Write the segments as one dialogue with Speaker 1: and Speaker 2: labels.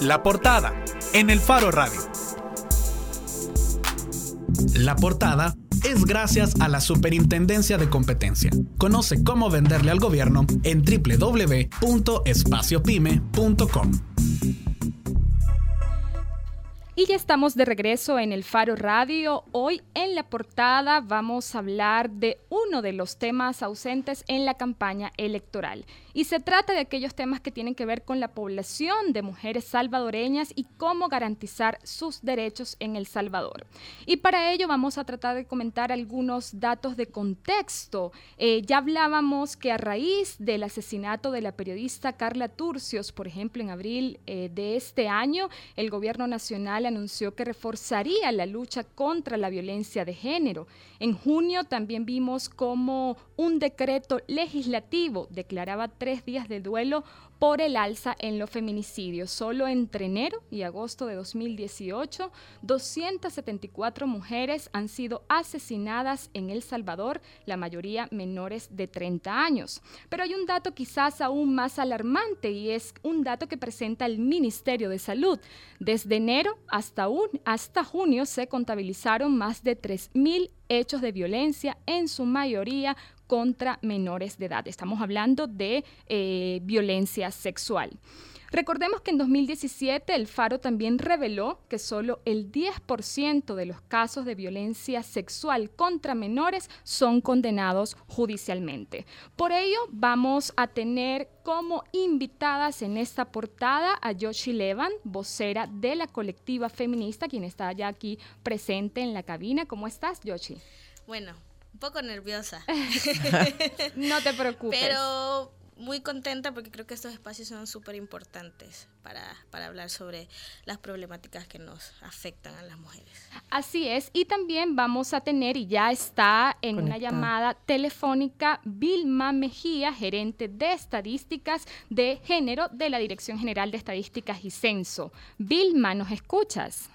Speaker 1: La portada en el Faro Radio. La portada es gracias a la Superintendencia de Competencia. Conoce cómo venderle al gobierno en www.espaciopyme.com.
Speaker 2: Y ya estamos de regreso en el Faro Radio. Hoy en la portada vamos a hablar de uno de los temas ausentes en la campaña electoral. Y se trata de aquellos temas que tienen que ver con la población de mujeres salvadoreñas y cómo garantizar sus derechos en El Salvador. Y para ello vamos a tratar de comentar algunos datos de contexto. Eh, ya hablábamos que a raíz del asesinato de la periodista Carla Turcios, por ejemplo, en abril eh, de este año, el gobierno nacional anunció que reforzaría la lucha contra la violencia de género. En junio también vimos cómo un decreto legislativo declaraba tres días de duelo por el alza en los feminicidios. Solo entre enero y agosto de 2018, 274 mujeres han sido asesinadas en El Salvador, la mayoría menores de 30 años. Pero hay un dato quizás aún más alarmante y es un dato que presenta el Ministerio de Salud. Desde enero hasta, un, hasta junio se contabilizaron más de 3.000 hechos de violencia, en su mayoría contra menores de edad. Estamos hablando de eh, violencia sexual. Recordemos que en 2017 el Faro también reveló que solo el 10% de los casos de violencia sexual contra menores son condenados judicialmente. Por ello, vamos a tener como invitadas en esta portada a Yoshi Levan, vocera de la colectiva feminista, quien está ya aquí presente en la cabina. ¿Cómo estás, Yoshi?
Speaker 3: Bueno, un poco nerviosa.
Speaker 2: no te preocupes.
Speaker 3: Pero muy contenta porque creo que estos espacios son súper importantes para, para, hablar sobre las problemáticas que nos afectan a las mujeres.
Speaker 2: Así es, y también vamos a tener, y ya está en una llamada telefónica, Vilma Mejía, gerente de estadísticas de género de la Dirección General de Estadísticas y Censo. Vilma, ¿nos escuchas?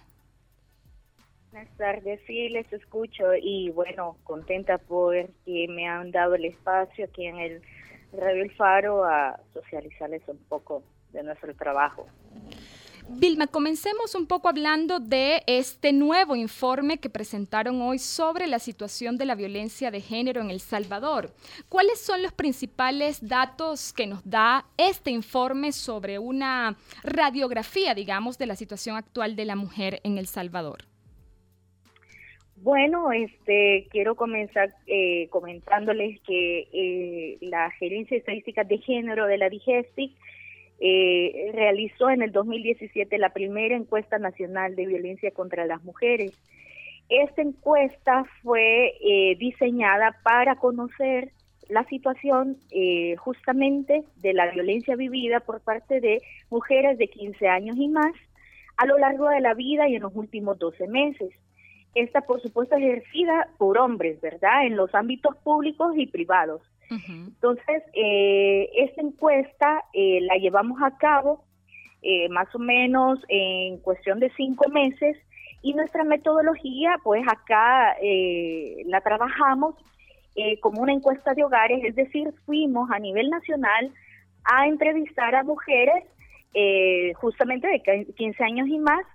Speaker 4: Buenas tardes, sí, les escucho y bueno, contenta por que me han dado el espacio aquí en el Radio El Faro a socializarles un poco de nuestro trabajo.
Speaker 2: Vilma, comencemos un poco hablando de este nuevo informe que presentaron hoy sobre la situación de la violencia de género en El Salvador. ¿Cuáles son los principales datos que nos da este informe sobre una radiografía, digamos, de la situación actual de la mujer en El Salvador?
Speaker 4: Bueno, este, quiero comenzar eh, comentándoles que eh, la Gerencia de Estadísticas de Género de la DIGESTIC eh, realizó en el 2017 la primera encuesta nacional de violencia contra las mujeres. Esta encuesta fue diseñada para conocer la situación justamente de la violencia vivida por parte de mujeres de 15 años y más a lo largo de la vida y en los últimos 12 meses esta por supuesto ejercida por hombres, ¿verdad? En los ámbitos públicos y privados. Entonces, eh, esta encuesta eh, la llevamos a cabo eh, más o menos en cuestión de cinco meses y nuestra metodología, pues acá la trabajamos como una encuesta de hogares, es decir, fuimos a nivel nacional a entrevistar a mujeres justamente de 15 años y más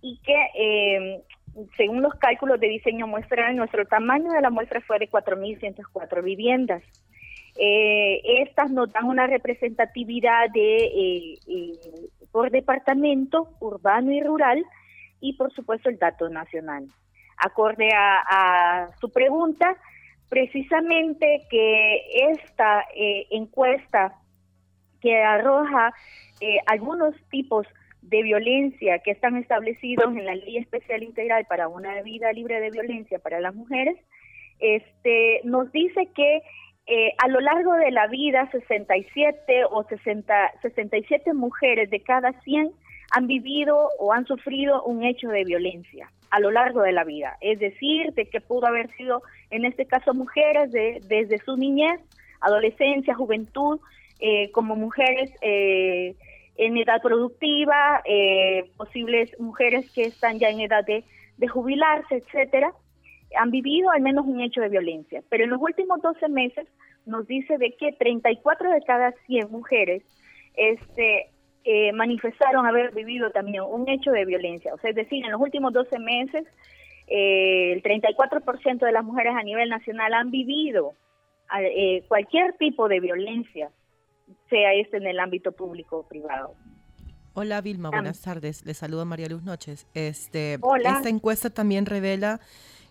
Speaker 4: y que según los cálculos de diseño muestral, nuestro tamaño de la muestra fue de 4.104 viviendas. Eh, estas nos dan una representatividad de eh, eh, por departamento urbano y rural y por supuesto el dato nacional. Acorde a, su pregunta, precisamente que esta encuesta que arroja algunos tipos de violencia que están establecidos en la Ley Especial Integral para una vida libre de violencia para las mujeres, este, nos dice que eh, a lo largo de la vida 67 o 60, 67 mujeres de cada 100 han vivido o han sufrido un hecho de violencia a lo largo de la vida. Es decir, de que pudo haber sido, en este caso, mujeres de, desde su niñez, adolescencia, juventud, eh, como mujeres eh, en edad productiva, eh, posibles mujeres que están ya en edad de, jubilarse, etcétera, han vivido al menos un hecho de violencia. Pero en los últimos 12 meses nos dice de que 34 de cada 100 mujeres este, eh, manifestaron haber vivido también un hecho de violencia. O sea, es decir, en los últimos 12 meses, eh, el 34% de las mujeres a nivel nacional han vivido eh, cualquier tipo de violencia, sea este en el ámbito público o privado.
Speaker 5: Hola Vilma, buenas tardes. Le saludo María Luz Noches. Este,
Speaker 4: Hola.
Speaker 5: Esta encuesta también revela,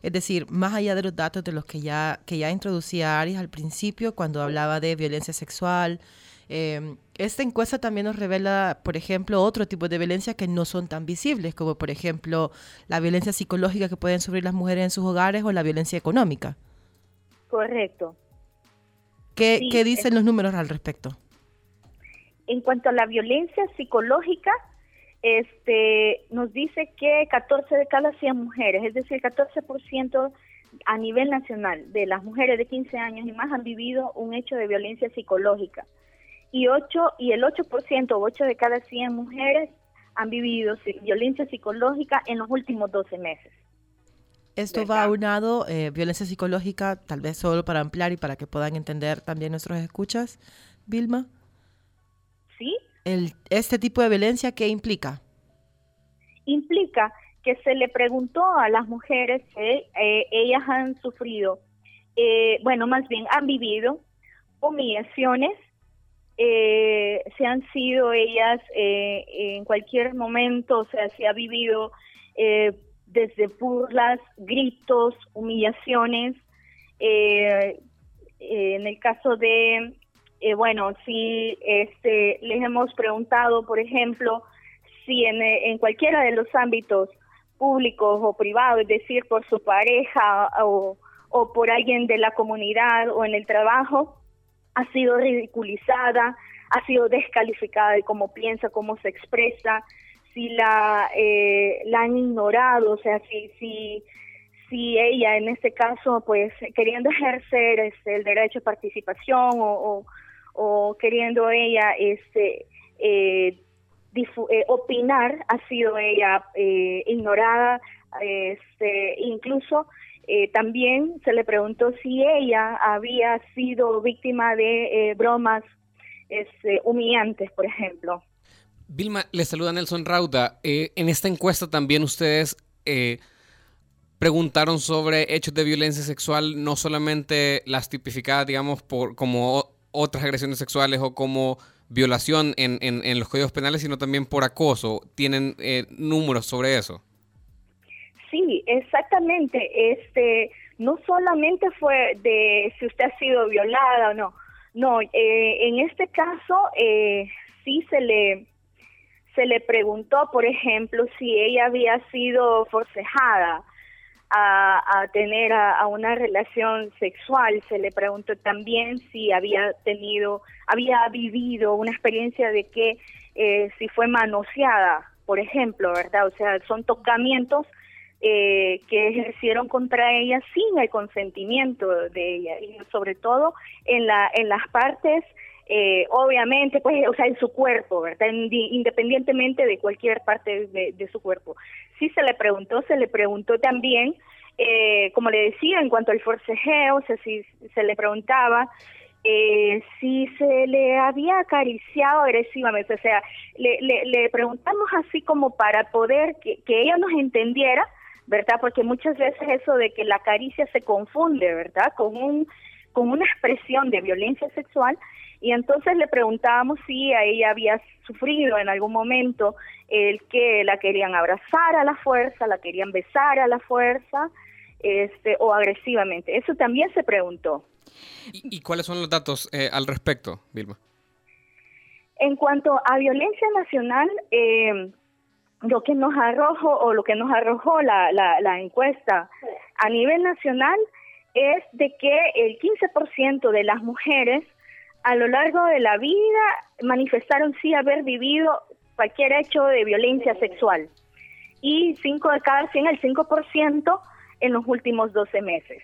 Speaker 5: es decir, más allá de los datos de los que ya, que ya introducía Aries al principio, cuando hablaba de violencia sexual, eh, esta encuesta también nos revela, por ejemplo, otro tipo de violencia que no son tan visibles, como por ejemplo la violencia psicológica que pueden sufrir las mujeres en sus hogares o la violencia económica.
Speaker 4: Correcto.
Speaker 5: ¿Qué, ¿qué dicen los números al respecto?
Speaker 4: En cuanto a la violencia psicológica, este, nos dice que 14 de cada 100 mujeres, es decir, 14% a nivel nacional de las mujeres de 15 años y más han vivido un hecho de violencia psicológica y 8 y el 8% o 8 de cada 100 mujeres han vivido violencia psicológica en los últimos 12 meses.
Speaker 5: Esto va aunado, eh, violencia psicológica, tal vez solo para ampliar y para que puedan entender también nuestros escuchas, Vilma.
Speaker 4: ¿Sí?
Speaker 5: El, ¿Este tipo de violencia qué implica?
Speaker 4: Implica que se le preguntó a las mujeres que eh, ellas han sufrido, eh, bueno, más bien han vivido humillaciones, eh, se han sido ellas eh, en cualquier momento, o sea, se ha vivido eh, desde burlas, gritos, humillaciones. En el caso de, bueno, si este, les hemos preguntado, por ejemplo, si en, en cualquiera de los ámbitos públicos o privados, es decir, por su pareja o, o por alguien de la comunidad o en el trabajo, ha sido ridiculizada, ha sido descalificada de cómo piensa, cómo se expresa, si la, eh, la han ignorado, o sea, si, si, si ella en este caso, pues queriendo ejercer este, el derecho de participación o, queriendo ella este, eh, eh, opinar, ha sido ella ignorada, este, incluso eh, también se le preguntó si ella había sido víctima de eh, bromas este, humillantes, por ejemplo.
Speaker 6: Vilma, le saluda Nelson Rauda. Eh, en esta encuesta también ustedes preguntaron sobre hechos de violencia sexual, no solamente las tipificadas, digamos, por como otras agresiones sexuales o como violación en, en, los códigos penales, sino también por acoso. ¿Tienen números sobre eso?
Speaker 4: Sí, exactamente. Este, no solamente fue de si usted ha sido violada o no. No, eh, en este caso eh, sí se le se le preguntó, por ejemplo, si ella había sido forcejada a, a tener a, una relación sexual. Se le preguntó también si había tenido, había vivido una experiencia de que eh, si fue manoseada, por ejemplo, ¿verdad? O sea, son tocamientos eh, que ejercieron contra ella sin el consentimiento de ella y sobre todo en la en las partes eh, obviamente pues o sea en su cuerpo verdad independientemente de cualquier parte de, su cuerpo sí se le preguntó se le preguntó también eh, como le decía en cuanto al forcejeo o sea si se le preguntaba eh, si se le había acariciado agresivamente, o sea, le, le, le preguntamos así como para poder que, que ella nos entendiera ¿verdad? Porque muchas veces eso de que la caricia se confunde, ¿verdad? Con un con una expresión de violencia sexual y entonces le preguntábamos si a ella había sufrido en algún momento el que la querían abrazar a la fuerza, la querían besar a la fuerza, este o agresivamente. Eso también se preguntó.
Speaker 6: ¿Y, cuáles son los datos eh, al respecto, Vilma?
Speaker 4: En cuanto a violencia nacional, eh, lo que nos arrojó o lo que nos arrojó la, la, encuesta a nivel nacional es de que el 15% de las mujeres a lo largo de la vida manifestaron sí haber vivido cualquier hecho de violencia sexual y 5 de cada 100, el 5% en los últimos 12 meses.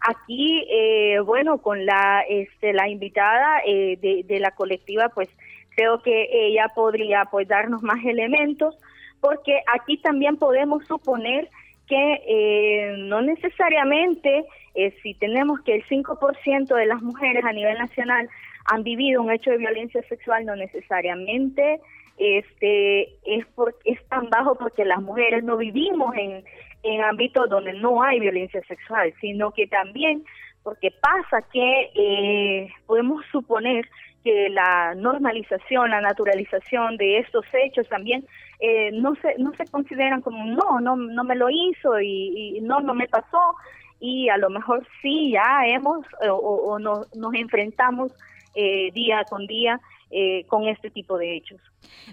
Speaker 4: Aquí, eh, bueno, con la, este, la invitada eh, de, de la colectiva, pues creo que ella podría pues darnos más elementos porque aquí también podemos suponer que eh, no necesariamente eh, si tenemos que el 5% de las mujeres a nivel nacional han vivido un hecho de violencia sexual no necesariamente este es es tan bajo porque las mujeres no vivimos en, en ámbitos donde no hay violencia sexual, sino que también porque pasa que eh, podemos suponer que la normalización, la naturalización de estos hechos también eh, no se no se consideran como no no no me lo hizo y, no no me pasó y a lo mejor sí ya hemos o, o nos, nos enfrentamos eh, día con día eh, con este tipo de hechos.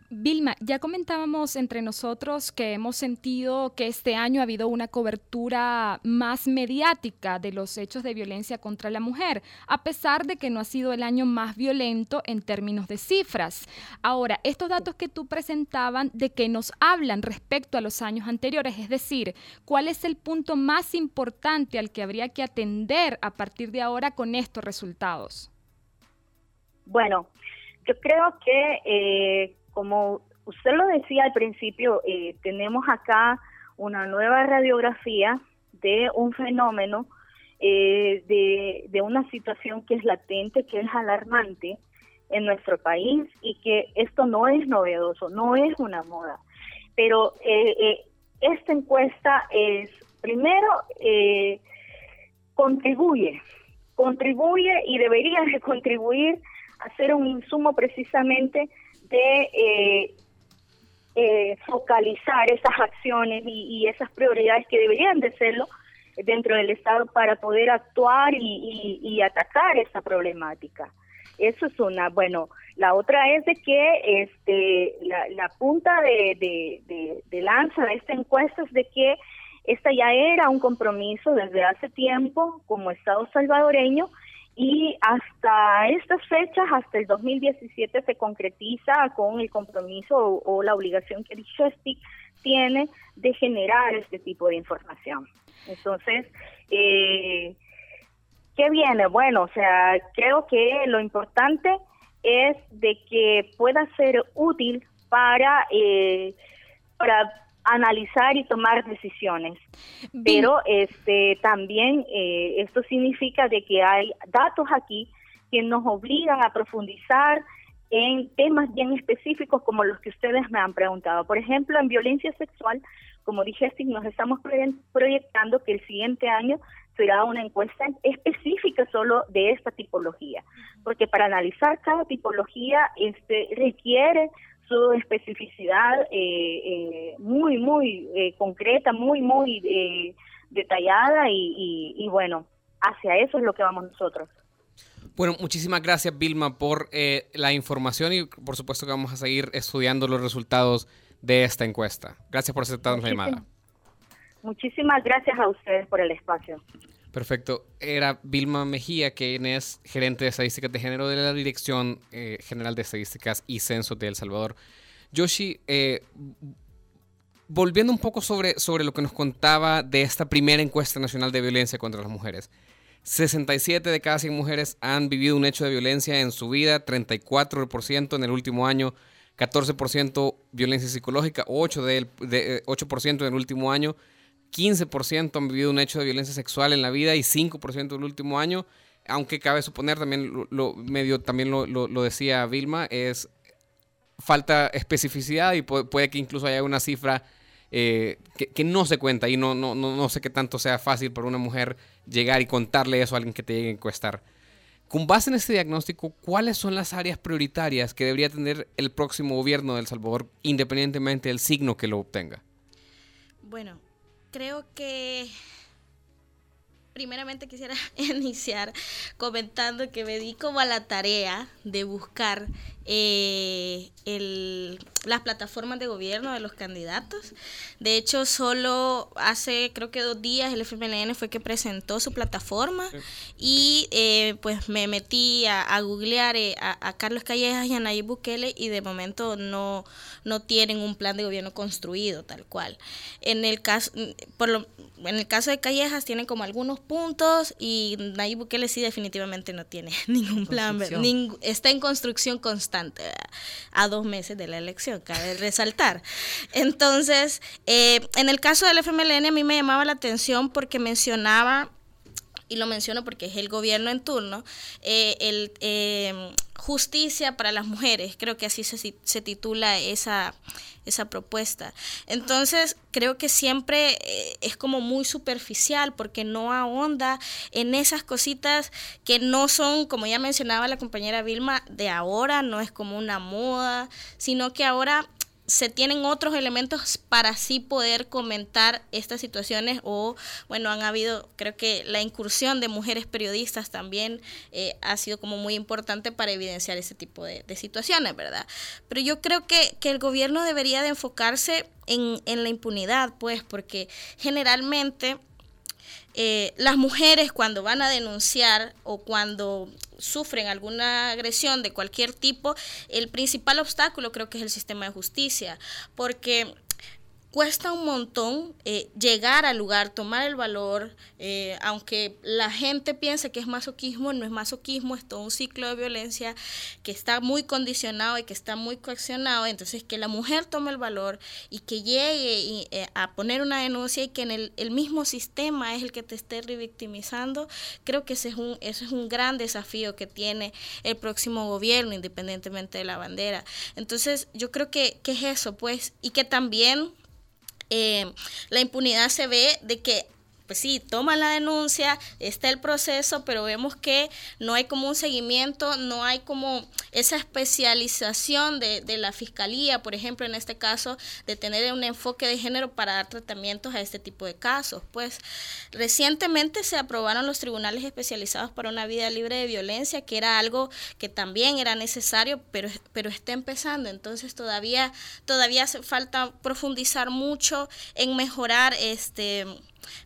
Speaker 2: Vilma, ya comentábamos entre nosotros que hemos sentido que este año ha habido una cobertura más mediática de los hechos de violencia contra la mujer, a pesar de que no ha sido el año más violento en términos de cifras. Ahora, estos datos que tú presentaban, ¿de qué nos hablan respecto a los años anteriores? Es decir, ¿cuál es el punto más importante al que habría que atender a partir de ahora con estos resultados?
Speaker 4: Bueno, yo creo que, eh, como usted lo decía al principio, eh, tenemos acá una nueva radiografía de un fenómeno, eh, de, de una situación que es latente, que es alarmante en nuestro país y que esto no es novedoso, no es una moda. Pero esta encuesta es, primero, contribuye, contribuye y debería de contribuir hacer un insumo precisamente de eh, eh, focalizar esas acciones y, esas prioridades que deberían de serlo dentro del Estado para poder actuar y, atacar esa problemática. Eso es una, bueno, la otra es de que este la, punta de, de lanza de esta encuesta es de que esta ya era un compromiso desde hace tiempo como Estado salvadoreño y hasta estas fechas, hasta el 2017, se concretiza con el compromiso o, la obligación que el tiene de generar este tipo de información. Entonces, eh, ¿qué viene? Bueno, o sea, creo que lo importante es de que pueda ser útil para, eh, para analizar y tomar decisiones. Pero este también eh, esto significa de que hay datos aquí que nos obligan a profundizar en temas bien específicos como los que ustedes me han preguntado. Por ejemplo, en violencia sexual, como dije, nos estamos proyectando que el siguiente año será una encuesta específica solo de esta tipología, porque para analizar cada tipología este requiere su especificidad eh, eh, muy, muy eh, concreta, muy, muy detallada y, bueno, hacia eso es lo que vamos nosotros.
Speaker 6: Bueno, muchísimas gracias Vilma por la información y por supuesto que vamos a seguir estudiando los resultados de esta encuesta. Gracias por aceptarnos la llamada.
Speaker 4: Muchísimas gracias a ustedes por el espacio.
Speaker 6: Perfecto. Era Vilma Mejía, quien es gerente de estadísticas de género de la Dirección eh, General de Estadísticas y Censo de El Salvador. Yoshi, eh, volviendo un poco sobre, sobre lo que nos contaba de esta primera encuesta nacional de violencia contra las mujeres. 67 de cada 100 mujeres han vivido un hecho de violencia en su vida, 34% en el último año, 14% violencia psicológica, 8%, de, 8 en el último año 15% han vivido un hecho de violencia sexual en la vida y 5% el último año. Aunque cabe suponer, también lo, medio también lo, lo, decía Vilma, es falta especificidad y puede, que incluso haya una cifra eh, que, no se cuenta y no, no, no, no sé qué tanto sea fácil para una mujer llegar y contarle eso a alguien que te llegue a encuestar. Con base en este diagnóstico, ¿cuáles son las áreas prioritarias que debería tener el próximo gobierno de El Salvador, independientemente del signo que lo obtenga?
Speaker 3: Bueno, creo que primeramente quisiera iniciar comentando que me di como a la tarea de buscar eh, el, las plataformas de gobierno de los candidatos. De hecho, solo hace creo que dos días el FMLN fue que presentó su plataforma y eh, pues me metí a, googlear eh, a, Carlos Callejas y a Nayib Bukele y de momento no, no tienen un plan de gobierno construido tal cual. En el caso, por lo, en el caso de Callejas tienen como algunos puntos y Nayib Bukele sí definitivamente no tiene ningún plan, está en construcción constante a dos meses de la elección, cabe resaltar. Entonces, eh, en el caso del FMLN a mí me llamaba la atención porque mencionaba y lo menciono porque es el gobierno en turno, eh, el, eh, justicia para las mujeres, creo que así se, se titula esa, esa propuesta. Entonces, creo que siempre eh, es como muy superficial porque no ahonda en esas cositas que no son, como ya mencionaba la compañera Vilma, de ahora, no es como una moda, sino que ahora se tienen otros elementos para así poder comentar estas situaciones o, bueno, han habido, creo que la incursión de mujeres periodistas también eh, ha sido como muy importante para evidenciar ese tipo de, situaciones, ¿verdad? Pero yo creo que, que, el gobierno debería de enfocarse en, en la impunidad, pues, porque generalmente eh, las mujeres cuando van a denunciar o cuando sufren alguna agresión de cualquier tipo, el principal obstáculo creo que es el sistema de justicia, porque cuesta un montón eh, llegar al lugar, tomar el valor, eh, aunque la gente piense que es masoquismo, no es masoquismo, es todo un ciclo de violencia que está muy condicionado y que está muy coaccionado, entonces que la mujer tome el valor y que llegue eh, a poner una denuncia y que en el, el, mismo sistema es el que te esté revictimizando, creo que ese es un, ese es un gran desafío que tiene el próximo gobierno, independientemente de la bandera. Entonces yo creo que, que es eso, pues, y que también eh, la impunidad se ve de que pues sí, toman la denuncia, está el proceso, pero vemos que no hay como un seguimiento, no hay como esa especialización de, de, la fiscalía, por ejemplo, en este caso, de tener un enfoque de género para dar tratamientos a este tipo de casos. Pues recientemente se aprobaron los tribunales especializados para una vida libre de violencia, que era algo que también era necesario, pero, pero está empezando, entonces todavía, todavía hace falta profundizar mucho en mejorar este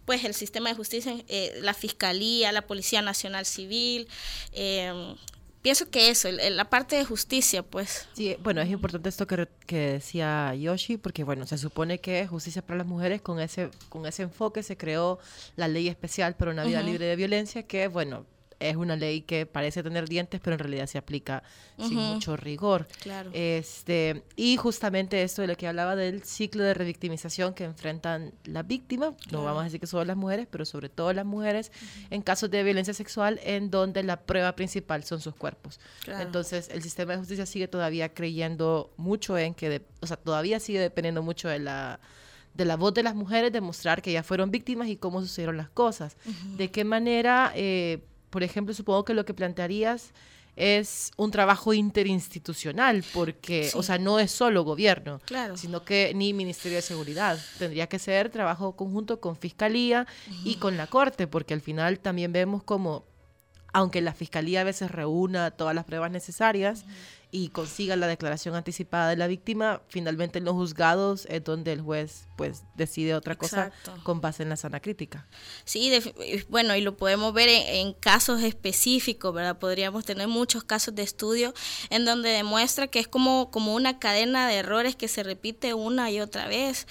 Speaker 3: pues el sistema de justicia, eh, la Fiscalía, la Policía Nacional Civil. Eh, pienso que eso, la parte de justicia, pues.
Speaker 5: Sí, bueno, es importante esto que, que, decía Yoshi, porque bueno, se supone que justicia para las mujeres, con ese, con ese enfoque se creó la ley especial para una vida libre de violencia, que bueno, es una ley que parece tener dientes, pero en realidad se aplica sin mucho rigor.
Speaker 3: Claro.
Speaker 5: Este, y justamente esto de lo que hablaba del ciclo de revictimización que enfrentan las víctimas, no vamos a decir que solo las mujeres, pero sobre todo las mujeres, en casos de violencia sexual, en donde la prueba principal son sus cuerpos. Entonces, el sistema de justicia sigue todavía creyendo mucho en que, o sea, todavía sigue dependiendo mucho de la de la voz de las mujeres, demostrar que ya fueron víctimas y cómo sucedieron las cosas. De qué manera eh, por ejemplo, supongo que lo que plantearías es un trabajo interinstitucional, porque, o sea, no es solo gobierno, sino que ni Ministerio de Seguridad. Tendría que ser trabajo conjunto con Fiscalía y con la Corte, porque al final también vemos como, aunque la Fiscalía a veces reúna todas las pruebas necesarias, y consiga la declaración anticipada de la víctima, finalmente en los juzgados es donde el juez pues decide otra cosa con base en la sana crítica.
Speaker 3: Sí, bueno, y lo podemos ver en, casos específicos, ¿verdad? Podríamos tener muchos casos de estudio en donde demuestra que es como, como una cadena de errores que se repite una y otra vez.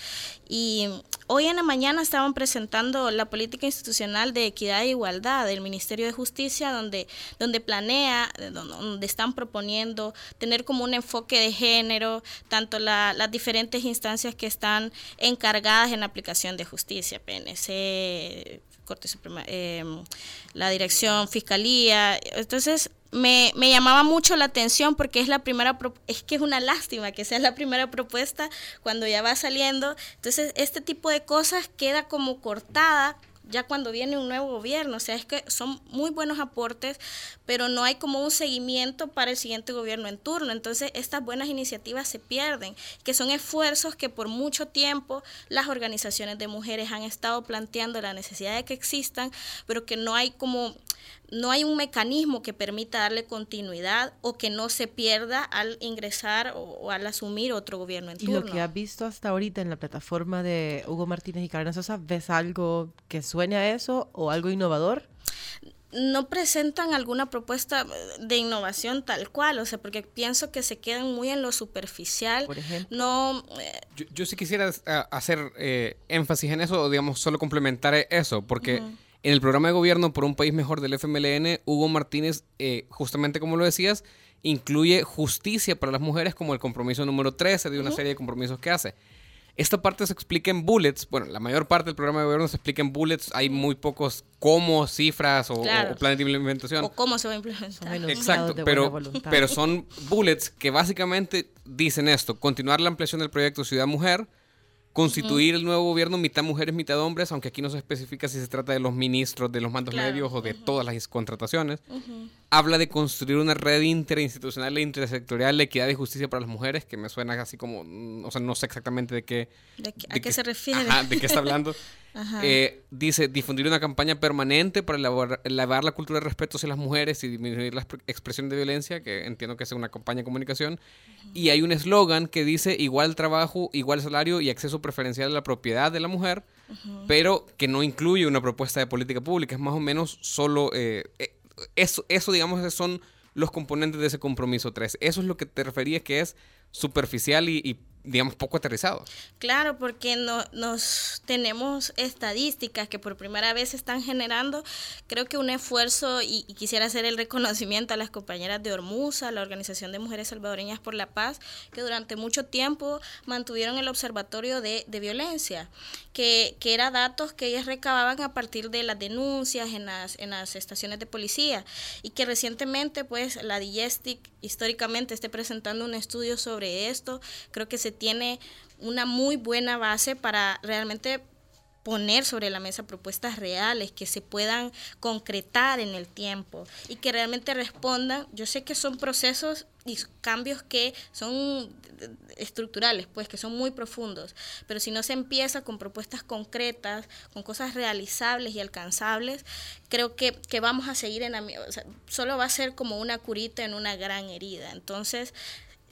Speaker 3: Y hoy en la mañana estaban presentando la política institucional de equidad e igualdad del Ministerio de Justicia, donde, donde planea, donde están proponiendo tener como un enfoque de género, tanto las diferentes instancias que están encargadas en la aplicación de justicia, PNC, Corte Suprema, em, la Dirección, Fiscalía. Entonces, me, me, llamaba mucho la atención porque es la primera, es que es una lástima que sea la primera propuesta cuando ya va saliendo. Entonces, este tipo de cosas queda como cortada ya cuando viene un nuevo gobierno. O sea, es que son muy buenos aportes, pero no hay como un seguimiento para el siguiente gobierno en turno. Entonces, estas buenas iniciativas se pierden, que son esfuerzos que por mucho tiempo las organizaciones de mujeres han estado planteando la necesidad de que existan, pero que no hay como no hay un mecanismo que permita darle continuidad o que no se pierda al ingresar o, al asumir otro gobierno en turno.
Speaker 5: Y lo que has visto hasta ahorita en la plataforma de Hugo Martínez y Karen Sosa, ¿ves algo que suene a eso o algo innovador?
Speaker 3: no presentan alguna propuesta de innovación tal cual, o sea, porque pienso que se quedan muy en lo superficial.
Speaker 5: Por ejemplo.
Speaker 3: No,
Speaker 6: eh, yo, sí quisiera eh, hacer eh, énfasis en eso, o digamos, solo complementar eso, porque en el programa de gobierno por un país mejor del FMLN, Hugo Martínez, eh, justamente como lo decías, incluye justicia para las mujeres como el compromiso número 13 de una serie de compromisos que hace. Esta parte se explica en bullets. Bueno, la mayor parte del programa de gobierno se explica en bullets. Hay muy pocos cómo, cifras o,
Speaker 3: Claro.
Speaker 6: o planes de implementación.
Speaker 3: O cómo se va a implementar.
Speaker 6: Exacto, pero, pero son bullets que básicamente dicen esto, continuar la ampliación del proyecto Ciudad Mujer, constituir el nuevo gobierno mitad mujeres, mitad hombres, aunque aquí no se especifica si se trata de los ministros, de los mandos
Speaker 3: Claro,
Speaker 6: medios o de todas las contrataciones. Habla de construir una red interinstitucional e intersectorial de equidad y justicia para las mujeres, que me suena así como, mm, o sea, no sé exactamente de qué...
Speaker 3: ¿De qué- ¿A qué se refiere?
Speaker 6: Ajá, de qué está hablando.
Speaker 3: Ajá.
Speaker 6: Eh, dice, difundir una campaña permanente para elaborar, elevar la cultura de respeto hacia las mujeres y disminuir la expre- expresión de violencia, que entiendo que es una campaña de comunicación. Y hay un eslogan que dice igual trabajo, igual salario y acceso preferencial a la propiedad de la mujer, pero que no incluye una propuesta de política pública. Es más o menos solo... eh, eh, eso, eso, digamos, son los componentes de ese compromiso 3. Eso es lo que te referías que es superficial y, y, digamos, poco aterrizado.
Speaker 3: Claro, porque no, nos tenemos estadísticas que por primera vez se están generando. Creo que un esfuerzo, y, y quisiera hacer el reconocimiento a las compañeras de Hormuza, la Organización de Mujeres Salvadoreñas por la Paz, que durante mucho tiempo mantuvieron el observatorio de, de violencia, que, que era datos que ellas recababan a partir de las denuncias en las, en las estaciones de policía, y que recientemente, pues, la Digestic históricamente esté presentando un estudio sobre esto. Creo que se tiene una muy buena base para realmente poner sobre la mesa propuestas reales que se puedan concretar en el tiempo y que realmente respondan. Yo sé que son procesos y cambios que son estructurales, pues que son muy profundos, pero si no se empieza con propuestas concretas, con cosas realizables y alcanzables, creo que, que vamos a seguir en o sea, solo va a ser como una curita en una gran herida. Entonces,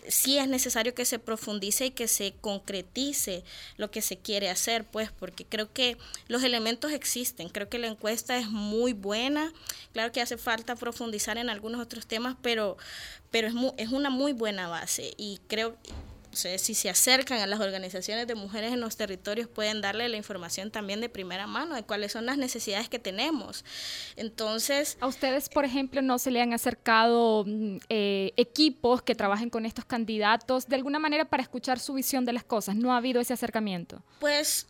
Speaker 3: sí es necesario que se profundice y que se concretice lo que se quiere hacer, pues, porque creo que los elementos existen. Creo que la encuesta es muy buena. Claro que hace falta profundizar en algunos otros temas, pero, pero es, es una muy buena base y creo si se acercan a las organizaciones de mujeres en los territorios, pueden darle la información también de primera mano de cuáles son las necesidades que tenemos. Entonces,
Speaker 2: ¿A ustedes, por ejemplo, no se le han acercado mm, eh, equipos que trabajen con estos candidatos de alguna manera para escuchar su visión de las cosas? ¿No ha habido ese acercamiento?
Speaker 3: Pues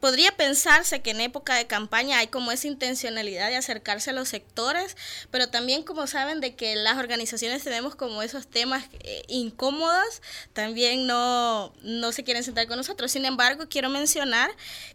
Speaker 3: podría pensarse que en época de campaña hay como esa intencionalidad de acercarse a los sectores, pero también como saben de que las organizaciones tenemos como esos temas eh, incómodos, también no, no se quieren sentar con nosotros. Sin embargo, quiero mencionar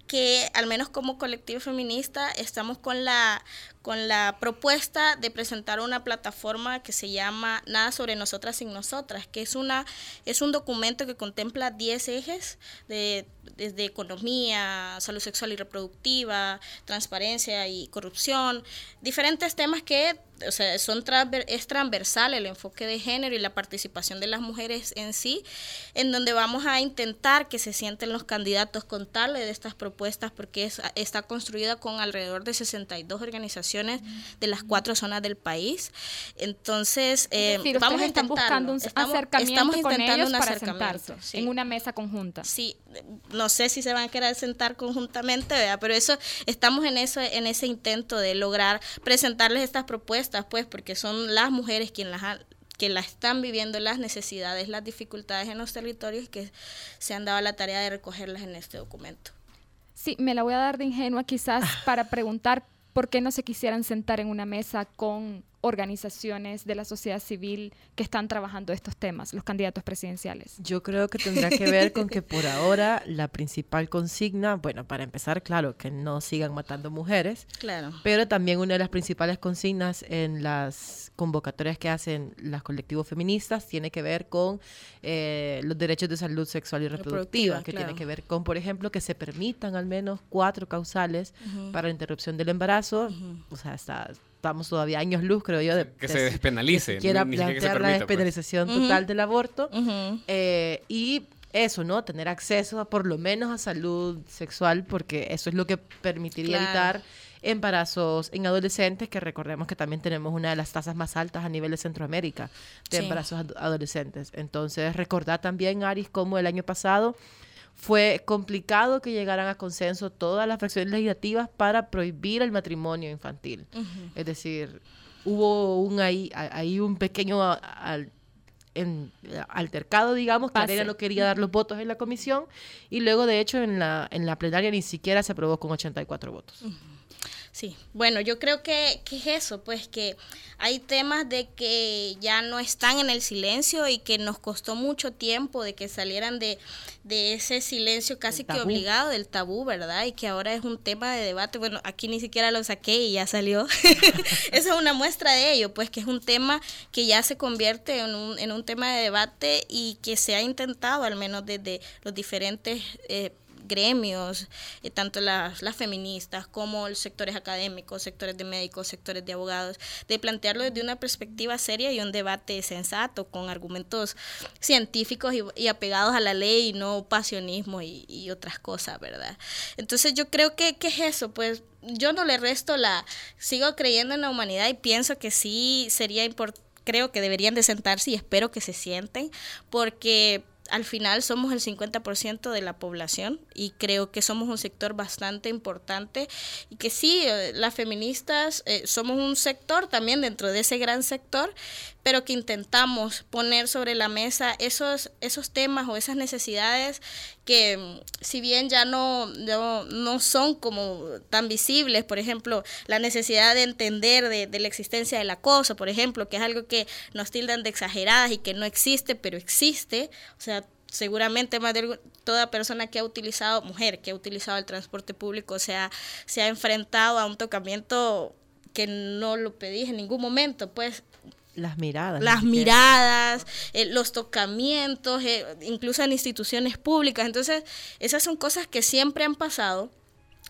Speaker 3: que al menos como colectivo feminista estamos con la con la propuesta de presentar una plataforma que se llama Nada sobre nosotras sin nosotras, que es una es un documento que contempla 10 ejes de desde economía, salud sexual y reproductiva, transparencia y corrupción, diferentes temas que o sea, son transver- es transversal el enfoque de género y la participación de las mujeres en sí, en donde vamos a intentar que se sienten los candidatos contarle de estas propuestas porque es- está construida con alrededor de 62 organizaciones de las cuatro zonas del país. Entonces, eh,
Speaker 2: es decir,
Speaker 3: vamos a intentarlo.
Speaker 2: buscando un
Speaker 3: Estamos-
Speaker 2: acercamiento
Speaker 3: estamos
Speaker 2: con
Speaker 3: intentando
Speaker 2: ellos
Speaker 3: un
Speaker 2: para
Speaker 3: acercamiento,
Speaker 2: sentarse
Speaker 3: sí.
Speaker 2: en una mesa conjunta.
Speaker 3: Sí, no sé si se van a querer sentar conjuntamente, ¿verdad? pero eso estamos en eso en ese intento de lograr presentarles estas propuestas, pues, porque son las mujeres quienes las han- que las están viviendo las necesidades, las dificultades en los territorios que se han dado la tarea de recogerlas en este documento.
Speaker 2: Sí, me la voy a dar de ingenua quizás para preguntar por qué no se quisieran sentar en una mesa con organizaciones de la sociedad civil que están trabajando estos temas, los candidatos presidenciales.
Speaker 5: Yo creo que tendrá que ver con que por ahora la principal consigna, bueno, para empezar, claro, que no sigan matando mujeres,
Speaker 3: Claro.
Speaker 5: pero también una de las principales consignas en las convocatorias que hacen los colectivos feministas tiene que ver con eh, los derechos de salud sexual y reproductiva,
Speaker 3: Reproductiva,
Speaker 5: que
Speaker 3: claro.
Speaker 5: tiene que ver con, por ejemplo, que se permitan al menos cuatro causales para la interrupción del embarazo. O sea, está, estamos todavía años luz, creo yo, de
Speaker 6: Que
Speaker 5: de
Speaker 6: se despenalice,
Speaker 5: que quiera
Speaker 6: ni- ni siquiera que se
Speaker 5: plantear la
Speaker 6: pues.
Speaker 5: despenalización total del aborto. Eh, y eso, ¿no? Tener acceso a por lo menos a salud sexual, porque eso es lo que permitiría
Speaker 3: Claro.
Speaker 5: evitar embarazos en adolescentes, que recordemos que también tenemos una de las tasas más altas a nivel de Centroamérica de
Speaker 3: Sí.
Speaker 5: embarazos ad- adolescentes. Entonces, recordar también, Aris, como el año pasado fue complicado que llegaran a consenso todas las fracciones legislativas para prohibir el matrimonio infantil. Es decir, hubo un ahí, a- ahí un pequeño a- al- en, altercado, digamos, que Arena no quería dar los votos en la comisión y luego, de hecho, en la, en la plenaria ni siquiera se aprobó con 84 votos.
Speaker 3: Sí, bueno, yo creo que, que, es eso, pues que hay temas de que ya no están en el silencio y que nos costó mucho tiempo de que salieran de, de ese silencio casi que obligado del tabú, ¿verdad? Y que ahora es un tema de debate. Bueno, aquí ni siquiera lo saqué y ya salió. Esa es una muestra de ello, pues que es un tema que ya se convierte en un, en un tema de debate y que se ha intentado, al menos desde los diferentes... Eh, gremios, eh, tanto las, feministas como los sectores académicos, sectores de médicos, sectores de abogados, de plantearlo desde una perspectiva seria y un debate sensato, con argumentos científicos y, apegados a la ley y no pasionismo y, otras cosas, ¿verdad? Entonces yo creo que, ¿qué es eso? Pues yo no le resto la, sigo creyendo en la humanidad y pienso que sí sería importante creo que deberían de sentarse y espero que se sienten porque al final somos el 50% de la población y creo que somos un sector bastante importante y que sí, eh, las feministas eh, somos un sector también dentro de ese gran sector, pero que intentamos poner sobre la mesa esos, esos temas o esas necesidades que mm, si bien ya no, no, son como tan visibles, por ejemplo, la necesidad de entender de, de, la existencia del acoso, por ejemplo, que es algo que nos tildan de exageradas y que no existe, pero existe, o sea, seguramente más de toda persona que ha utilizado, mujer que ha utilizado el transporte público, se ha, se ha enfrentado a un tocamiento que no lo pedís en ningún momento, pues
Speaker 5: las miradas.
Speaker 3: Las miradas, eh, los tocamientos, eh, incluso en instituciones públicas. Entonces, esas son cosas que siempre han pasado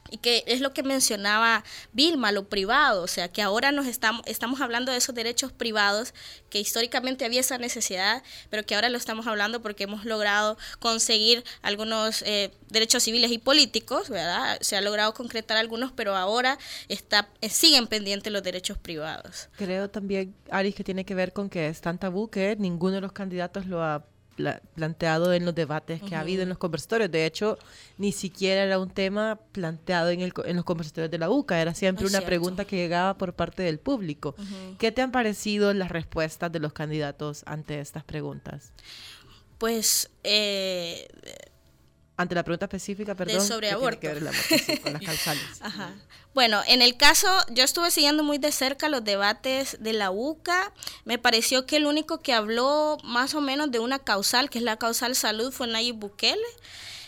Speaker 3: y que es lo que mencionaba Vilma, lo privado, o sea, que ahora nos estamos, estamos hablando de esos derechos privados, que históricamente había esa necesidad, pero que ahora lo estamos hablando porque hemos logrado conseguir algunos eh, derechos civiles y políticos, ¿verdad? Se ha logrado concretar algunos, pero ahora está, eh, siguen pendientes los derechos privados.
Speaker 5: Creo también, Aris, que tiene que ver con que es tan tabú que ninguno de los candidatos lo ha planteado en los debates que ha habido en los conversatorios. De hecho, ni siquiera era un tema planteado en, el, en los conversatorios de la UCA, era siempre una pregunta que llegaba por parte del público. ¿Qué te han parecido las respuestas de los candidatos ante estas preguntas?
Speaker 3: Pues... Eh,
Speaker 5: ante la pregunta específica, perdón.
Speaker 3: sobre aborto.
Speaker 5: con las causales.
Speaker 3: Ajá. Bueno, en el caso, yo estuve siguiendo muy de cerca los debates de la UCA. Me pareció que el único que habló más o menos de una causal, que es la causal salud, fue Nayib Bukele,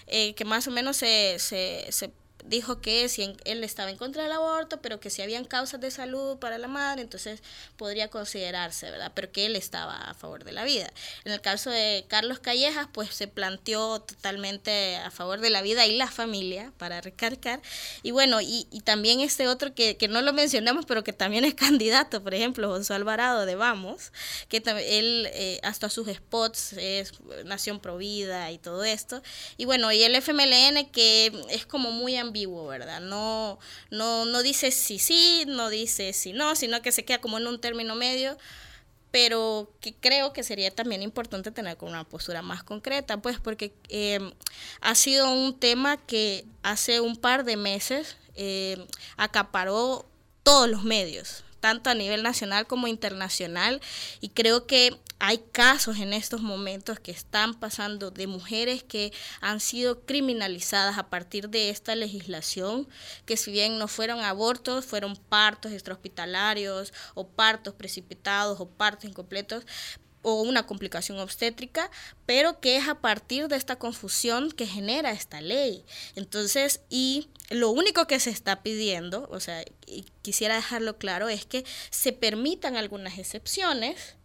Speaker 3: eh, que más o menos se, se, se dijo que si él estaba en contra del aborto, pero que si habían causas de salud para la madre, entonces podría considerarse, ¿verdad? Pero que él estaba a favor de la vida. En el caso de Carlos Callejas, pues se planteó totalmente a favor de la vida y la familia, para recargar. Y bueno, y, también este otro que, que, no lo mencionamos, pero que también es candidato, por ejemplo, José Alvarado de Vamos, que él eh, hasta sus spots es Nación Provida y todo esto. Y bueno, y el FMLN que es como muy ambicioso ¿verdad? No, no, no dice si sí, no dice si no, sino que se queda como en un término medio pero que creo que sería también importante tener con una postura más concreta, pues porque em, ha sido un tema que hace un par de meses em, acaparó todos los medios, tanto a nivel nacional como internacional, y creo que hay casos en estos momentos que están pasando de mujeres que han sido criminalizadas a partir de esta legislación, que si bien no fueron abortos, fueron partos extrahospitalarios o partos precipitados o partos incompletos, o una complicación obstétrica, pero que es a partir de esta confusión que genera esta ley. Entonces, y lo único que se está pidiendo, o sea, y quisiera dejarlo claro, es que se permitan algunas excepciones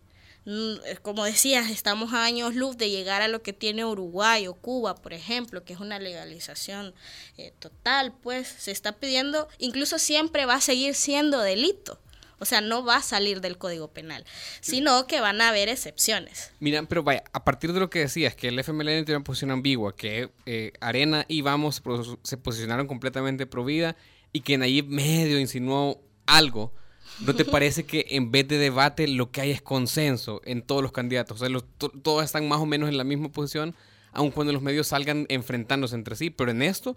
Speaker 3: Mm, como decías, estamos a años luz de llegar a lo que tiene Uruguay o Cuba, por ejemplo, que es una legalización eh, total, pues se está pidiendo, incluso siempre va a seguir siendo delito. O sea, no va a salir del Código Penal, sino que van a haber excepciones.
Speaker 6: Mira, pero vaya, a partir de lo que decías, que el FMLN tiene una posición ambigua, que eh, Arena y Vamos se posicionaron completamente pro vida y que Nayib medio insinuó algo, ¿No te parece que en vez de debate lo que hay es consenso en todos los candidatos? O sea, todos están más o menos en la misma posición, aun cuando los medios salgan enfrentándose entre sí, pero en esto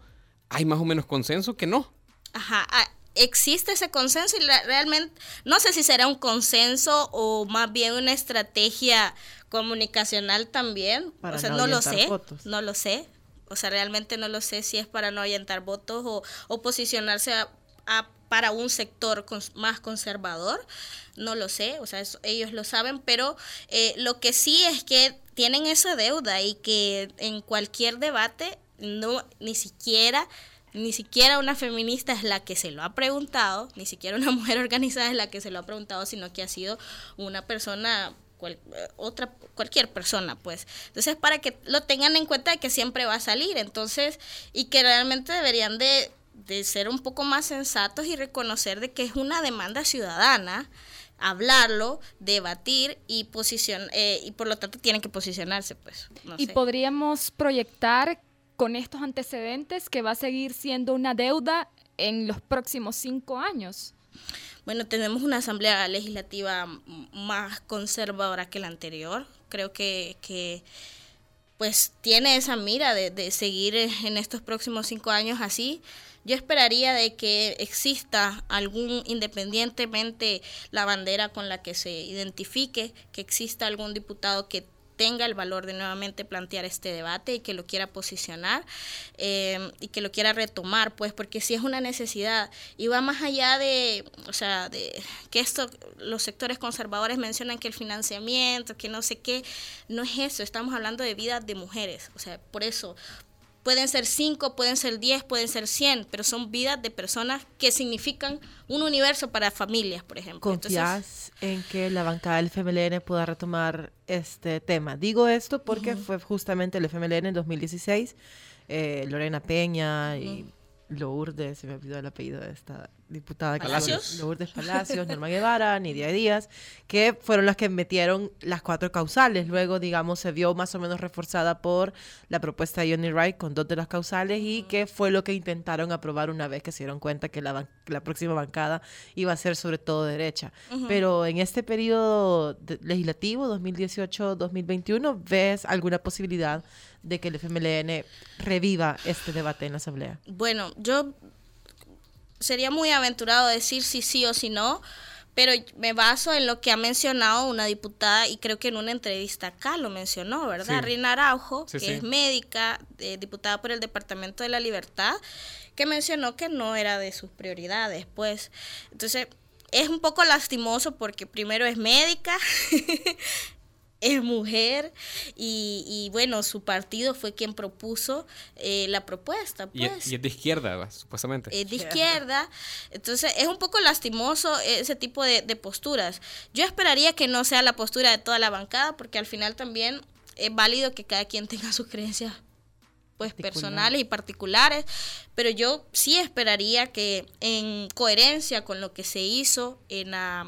Speaker 6: hay más o menos consenso que no.
Speaker 3: Ajá, existe ese consenso y realmente no sé si será un consenso o más bien una estrategia comunicacional también. o sea, no, lo sé, no lo sé. O sea, realmente no lo sé si es para no ahuyentar votos o, o posicionarse a, para un sector más conservador. No lo sé, o sea, ellos lo saben, pero eh, lo que sí es que tienen esa deuda y que en cualquier debate no ni siquiera ni siquiera una feminista es la que se lo ha preguntado, ni siquiera una mujer organizada es la que se lo ha preguntado, sino que ha sido una persona otra cualquier persona pues. Entonces para que lo tengan en cuenta de que siempre va a salir entonces y que realmente deberían de, de ser un poco más sensatos y reconocer de que es una demanda ciudadana hablarlo, debatir y posición eh, y por lo tanto tienen que posicionarse pues.
Speaker 2: Y podríamos proyectar con estos antecedentes que va a seguir siendo una deuda en los próximos cinco años?
Speaker 3: Bueno, tenemos una asamblea legislativa más conservadora que la anterior. Creo que, que pues tiene esa mira de, de, seguir en estos próximos cinco años así. Yo esperaría de que exista algún, independientemente la bandera con la que se identifique, que exista algún diputado que tenga el valor de nuevamente plantear este debate y que lo quiera posicionar eh, y que lo quiera retomar, pues porque si es una necesidad y va más allá de, o sea, de que esto, los sectores conservadores mencionan que el financiamiento, que no sé qué, no es eso, estamos hablando de vidas de mujeres, o sea, por eso, Pueden ser 5, pueden ser 10, pueden ser 100, pero son vidas de personas que significan un universo para familias, por ejemplo.
Speaker 5: ¿Confías en que la bancada del FMLN pueda retomar este tema? Digo esto porque fue justamente el FMLN en 2016, eh, Lorena Peña y Lourdes, se me olvidó el apellido de esta diputada
Speaker 3: Palacios.
Speaker 5: Lourdes Palacios, Norma Guevara, Nidia Díaz, que fueron las que metieron las cuatro causales. Luego, digamos, se vio más o menos reforzada por la propuesta de Johnny Wright con dos de las causales y que fue lo que intentaron aprobar una vez que se dieron cuenta que la, la próxima bancada iba a ser sobre todo derecha. Pero en este periodo legislativo, 2018-2021, ¿ves alguna posibilidad de que el FMLN reviva este debate en la Asamblea?
Speaker 3: Bueno, yo sería muy aventurado decir si sí o si no, pero me baso en lo que ha mencionado una diputada y creo que en una entrevista acá lo mencionó, ¿verdad? Rina Araujo, que es médica, eh, diputada por el Departamento de la Libertad, que mencionó que no era de sus prioridades, pues. Entonces, es un poco lastimoso porque primero es médica, es mujer y, bueno, su partido fue quien propuso eh, la propuesta.
Speaker 6: Y, es,
Speaker 3: pues.
Speaker 6: de izquierda, supuestamente.
Speaker 3: Es de izquierda. Entonces es un poco lastimoso ese tipo de, de posturas. Yo esperaría que no sea la postura de toda la bancada porque al final también es válido que cada quien tenga sus creencias pues personales y particulares, pero yo sí esperaría que en coherencia con lo que se hizo en la,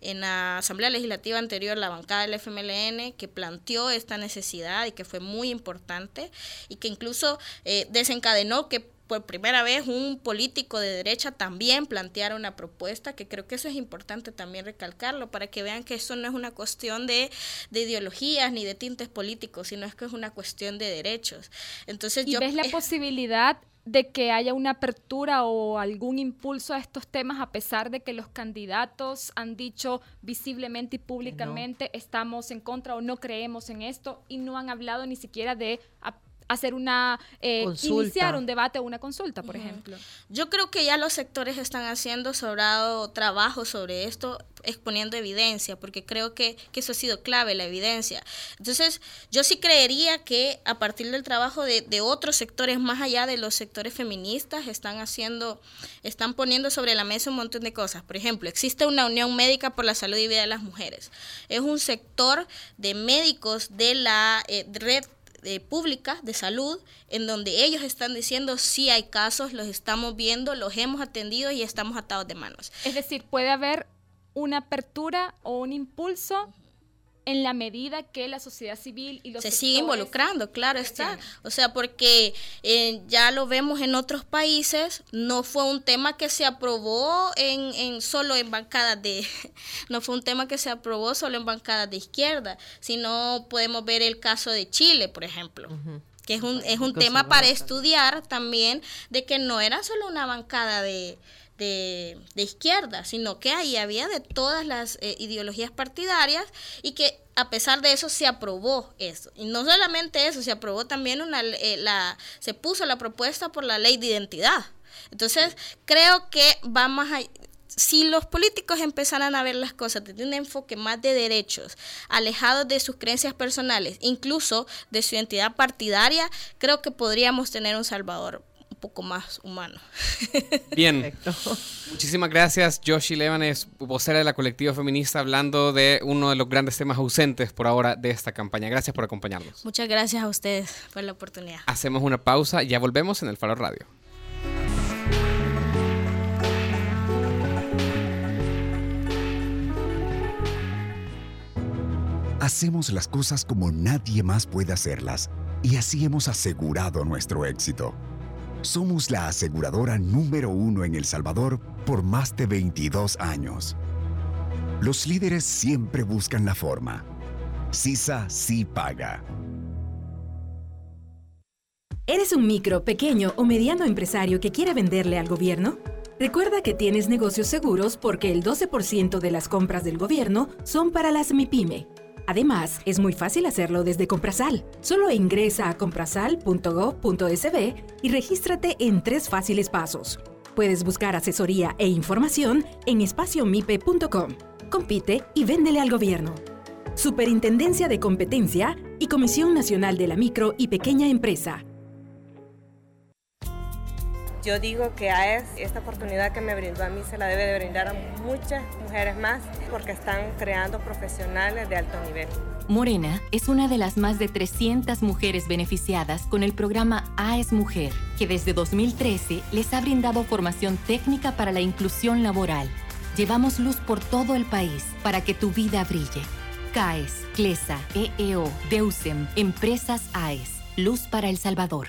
Speaker 3: en la Asamblea Legislativa anterior, la bancada del FMLN, que planteó esta necesidad y que fue muy importante y que incluso eh, desencadenó que por primera vez un político de derecha también planteara una propuesta, que creo que eso es importante también recalcarlo, para que vean que eso no es una cuestión de, ideologías ni de tintes políticos, sino es que es una cuestión de derechos. Entonces
Speaker 2: ¿Y
Speaker 3: yo...
Speaker 2: ¿Ves la posibilidad de que haya una apertura o algún impulso a estos temas a pesar de que los candidatos han dicho visiblemente y públicamente estamos en contra o no creemos en esto y no han hablado ni siquiera de hacer una, eh, iniciar un debate o una consulta, por ejemplo.
Speaker 3: Yo creo que ya los sectores están haciendo sobrado trabajo sobre esto, exponiendo evidencia, porque creo que, que, eso ha sido clave, la evidencia. Entonces, yo sí creería que a partir del trabajo de, de otros sectores, más allá de los sectores feministas, están haciendo, están poniendo sobre la mesa un montón de cosas. Por ejemplo, existe una Unión Médica por la Salud y Vida de las Mujeres. Es un sector de médicos de la eh, red de pública de salud en donde ellos están diciendo si hay casos, los estamos viendo, los hemos atendido y estamos atados de manos.
Speaker 2: Es decir, puede haber una apertura o un impulso en la medida que la sociedad civil y los
Speaker 3: se sigue involucrando, claro está. O sea, porque eh, ya lo vemos en otros países, no fue un tema que se aprobó en, en solo en bancadas de, no fue un tema que se aprobó solo en bancadas de izquierda, sino podemos ver el caso de Chile, por ejemplo. que es un, es un tema para estudiar también de que no era solo una bancada de, de, izquierda, sino que ahí había de todas las eh, ideologías partidarias y que a pesar de eso se aprobó eso. Y no solamente eso, se aprobó también una, eh, la, se puso la propuesta por la ley de identidad. Entonces, creo que vamos a, si los políticos empezaran a ver las cosas desde un enfoque más de derechos, alejados de sus creencias personales, incluso de su identidad partidaria, creo que podríamos tener un Salvador poco más humano.
Speaker 6: Bien. Muchísimas gracias, Joshi Levanes, vocera de la colectiva feminista, hablando de uno de los grandes temas ausentes por ahora de esta campaña. Gracias por acompañarnos.
Speaker 3: Muchas gracias a ustedes por la oportunidad.
Speaker 6: Hacemos una pausa y ya volvemos en el Faro Radio.
Speaker 7: Hacemos las cosas como nadie más puede hacerlas y así hemos asegurado nuestro éxito. Somos la aseguradora número uno en El Salvador por más de 22 años. Los líderes siempre buscan la forma. CISA sí paga.
Speaker 8: ¿Eres un micro, pequeño o mediano empresario que quiere venderle al gobierno? Recuerda que tienes negocios seguros porque el 12% de las compras del gobierno son para las MIPYME. Además, es muy fácil hacerlo desde Comprasal. Solo ingresa a comprasal.gov.sb y regístrate en tres fáciles pasos. Puedes buscar asesoría e información en espaciomipe.com. Compite y véndele al gobierno. Superintendencia de Competencia y Comisión Nacional de la Micro y Pequeña Empresa.
Speaker 9: Yo digo que AES, esta oportunidad que me brindó a mí, se la debe de brindar a muchas mujeres más porque están creando profesionales de alto nivel.
Speaker 10: Morena es una de las más de 300 mujeres beneficiadas con el programa AES Mujer, que desde 2013 les ha brindado formación técnica para la inclusión laboral. Llevamos luz por todo el país para que tu vida brille. CAES, CLESA, EEO, DEUSEM, Empresas AES, Luz para El Salvador.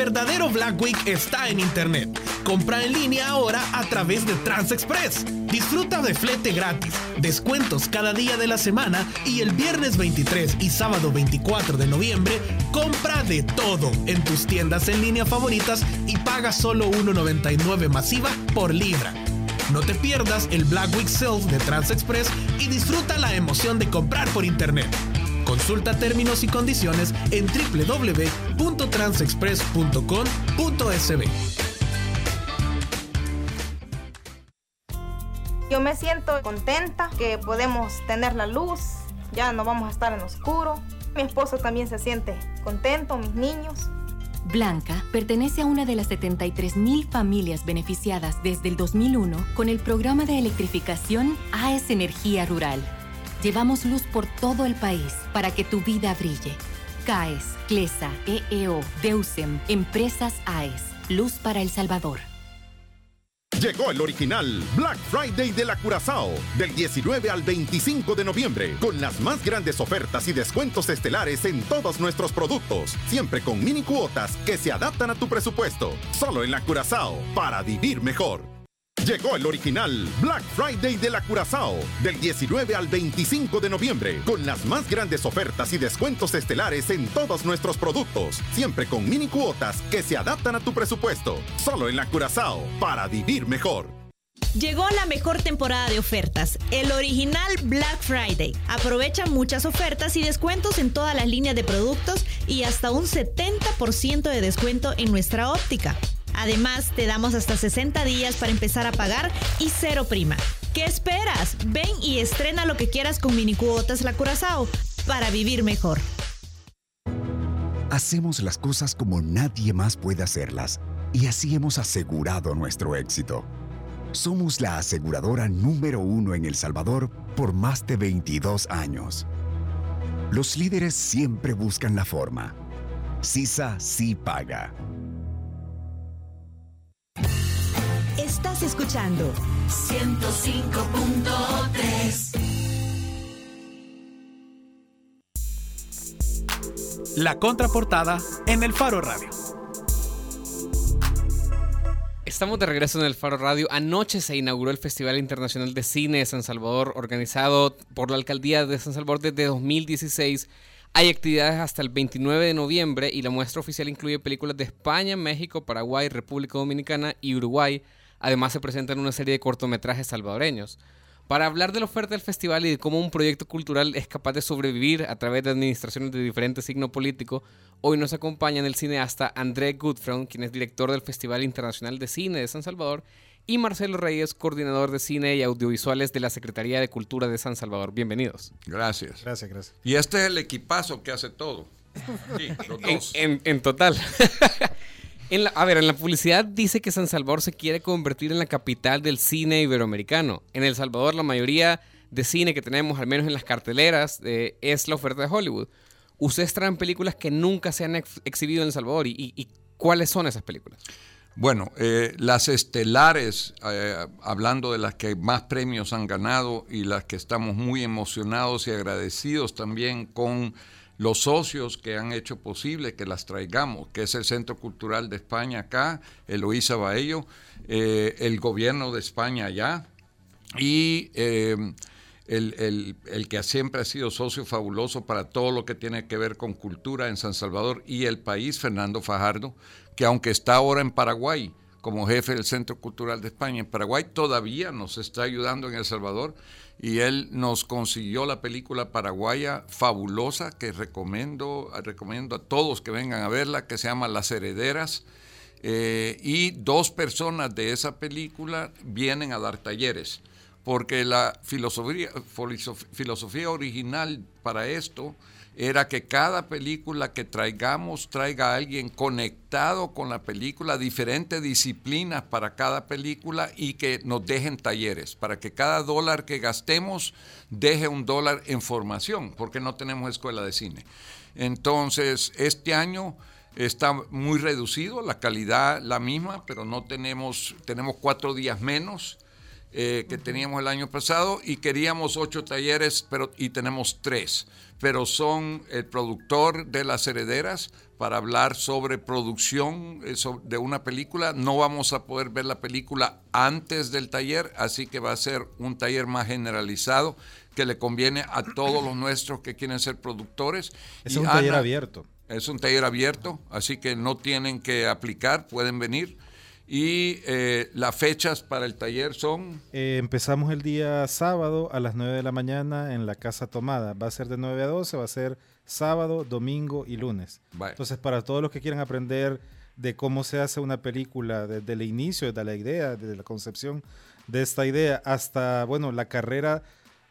Speaker 1: Verdadero Black Week está en Internet. Compra en línea ahora a través de TransExpress. Disfruta de flete gratis, descuentos cada día de la semana y el viernes 23 y sábado 24 de noviembre, compra de todo en tus tiendas en línea favoritas y paga solo 1,99 masiva por libra. No te pierdas el Black Week Sales de TransExpress y disfruta la emoción de comprar por Internet. Consulta términos y condiciones en www.transexpress.com.sb.
Speaker 11: Yo me siento contenta que podemos tener la luz, ya no vamos a estar en oscuro. Mi esposo también se siente contento, mis niños.
Speaker 10: Blanca pertenece a una de las 73 mil familias beneficiadas desde el 2001 con el programa de electrificación AES Energía Rural Llevamos luz por todo el país para que tu vida brille. CAES, CLESA, EEO, DEUSEM, Empresas AES. Luz para El Salvador.
Speaker 12: Llegó el original Black Friday de la Curazao del 19 al 25 de noviembre con las más grandes ofertas y descuentos estelares en todos nuestros productos, siempre con mini cuotas que se adaptan a tu presupuesto. Solo en la Curazao para vivir mejor. Llegó el original Black Friday de la Curazao del 19 al 25 de noviembre con las más grandes ofertas y descuentos estelares en todos nuestros productos, siempre con mini cuotas que se adaptan a tu presupuesto. Solo en la Curazao para vivir mejor.
Speaker 13: Llegó la mejor temporada de ofertas, el original Black Friday. Aprovecha muchas ofertas y descuentos en todas las líneas de productos y hasta un 70% de descuento en nuestra óptica. Además, te damos hasta 60 días para empezar a pagar y cero prima. ¿Qué esperas? Ven y estrena lo que quieras con Mini Cuotas La Curazao para vivir mejor.
Speaker 7: Hacemos las cosas como nadie más puede hacerlas y así hemos asegurado nuestro éxito. Somos la aseguradora número uno en El Salvador por más de 22 años. Los líderes siempre buscan la forma. CISA sí paga.
Speaker 13: Estás escuchando 105.3.
Speaker 1: La contraportada en el Faro Radio.
Speaker 6: Estamos de regreso en el Faro Radio. Anoche se inauguró el Festival Internacional de Cine de San Salvador, organizado por la Alcaldía de San Salvador desde 2016. Hay actividades hasta el 29 de noviembre y la muestra oficial incluye películas de España, México, Paraguay, República Dominicana y Uruguay. Además se presentan una serie de cortometrajes salvadoreños. Para hablar de la oferta del festival y de cómo un proyecto cultural es capaz de sobrevivir a través de administraciones de diferentes signo político, hoy nos acompaña el cineasta André Goodfriend, quien es director del Festival Internacional de Cine de San Salvador, y Marcelo Reyes, coordinador de cine y audiovisuales de la Secretaría de Cultura de San Salvador. Bienvenidos.
Speaker 14: Gracias.
Speaker 15: Gracias, gracias.
Speaker 14: Y este es el equipazo que hace todo. Sí, los dos.
Speaker 6: En, en total. En la, a ver, en la publicidad dice que San Salvador se quiere convertir en la capital del cine iberoamericano. En El Salvador la mayoría de cine que tenemos, al menos en las carteleras, eh, es la oferta de Hollywood. Ustedes traen películas que nunca se han ex exhibido en El Salvador. ¿Y, y, y cuáles son esas películas?
Speaker 14: Bueno, eh, las estelares, eh, hablando de las que más premios han ganado y las que estamos muy emocionados y agradecidos también con los socios que han hecho posible que las traigamos, que es el Centro Cultural de España acá, Eloísa Baello, eh, el gobierno de España allá y el, el, que siempre ha sido socio fabuloso para todo lo que tiene que ver con cultura en San Salvador y el país, Fernando Fajardo, que aunque está ahora en Paraguay, como jefe del Centro Cultural de España en Paraguay, todavía nos está ayudando en El Salvador y él nos consiguió la película paraguaya fabulosa que recomiendo, recomiendo a todos que vengan a verla, que se llama Las Herederas. Eh, y dos personas de esa película vienen a dar talleres, porque la filosofía, filosofía original para esto era que cada película que traigamos traiga a alguien conectado con la película, diferentes disciplinas para cada película y que nos dejen talleres, para que cada dólar que gastemos deje un dólar en formación, porque no tenemos escuela de cine. Entonces, este año está muy reducido, la calidad la misma, pero no tenemos, tenemos cuatro días menos. Eh, que teníamos el año pasado y queríamos ocho talleres pero, y tenemos tres pero son el productor de Las Herederas para hablar sobre producción de una película. No vamos a poder ver la película antes del taller, así que va a ser un taller más generalizado que le conviene a todos los nuestros que quieren ser productores.
Speaker 15: Es y un taller abierto.
Speaker 14: Es un taller abierto, así que no tienen que aplicar, pueden venir. Y eh, las fechas para el taller son...
Speaker 15: Eh, empezamos el día sábado a las 9 de la mañana en la Casa Tomada. Va a ser de 9 a 12, va a ser sábado, domingo y lunes.
Speaker 14: Vale.
Speaker 15: Entonces, para todos los que quieran aprender de cómo se hace una película desde el inicio, desde la idea, desde la concepción de esta idea, hasta, bueno, la carrera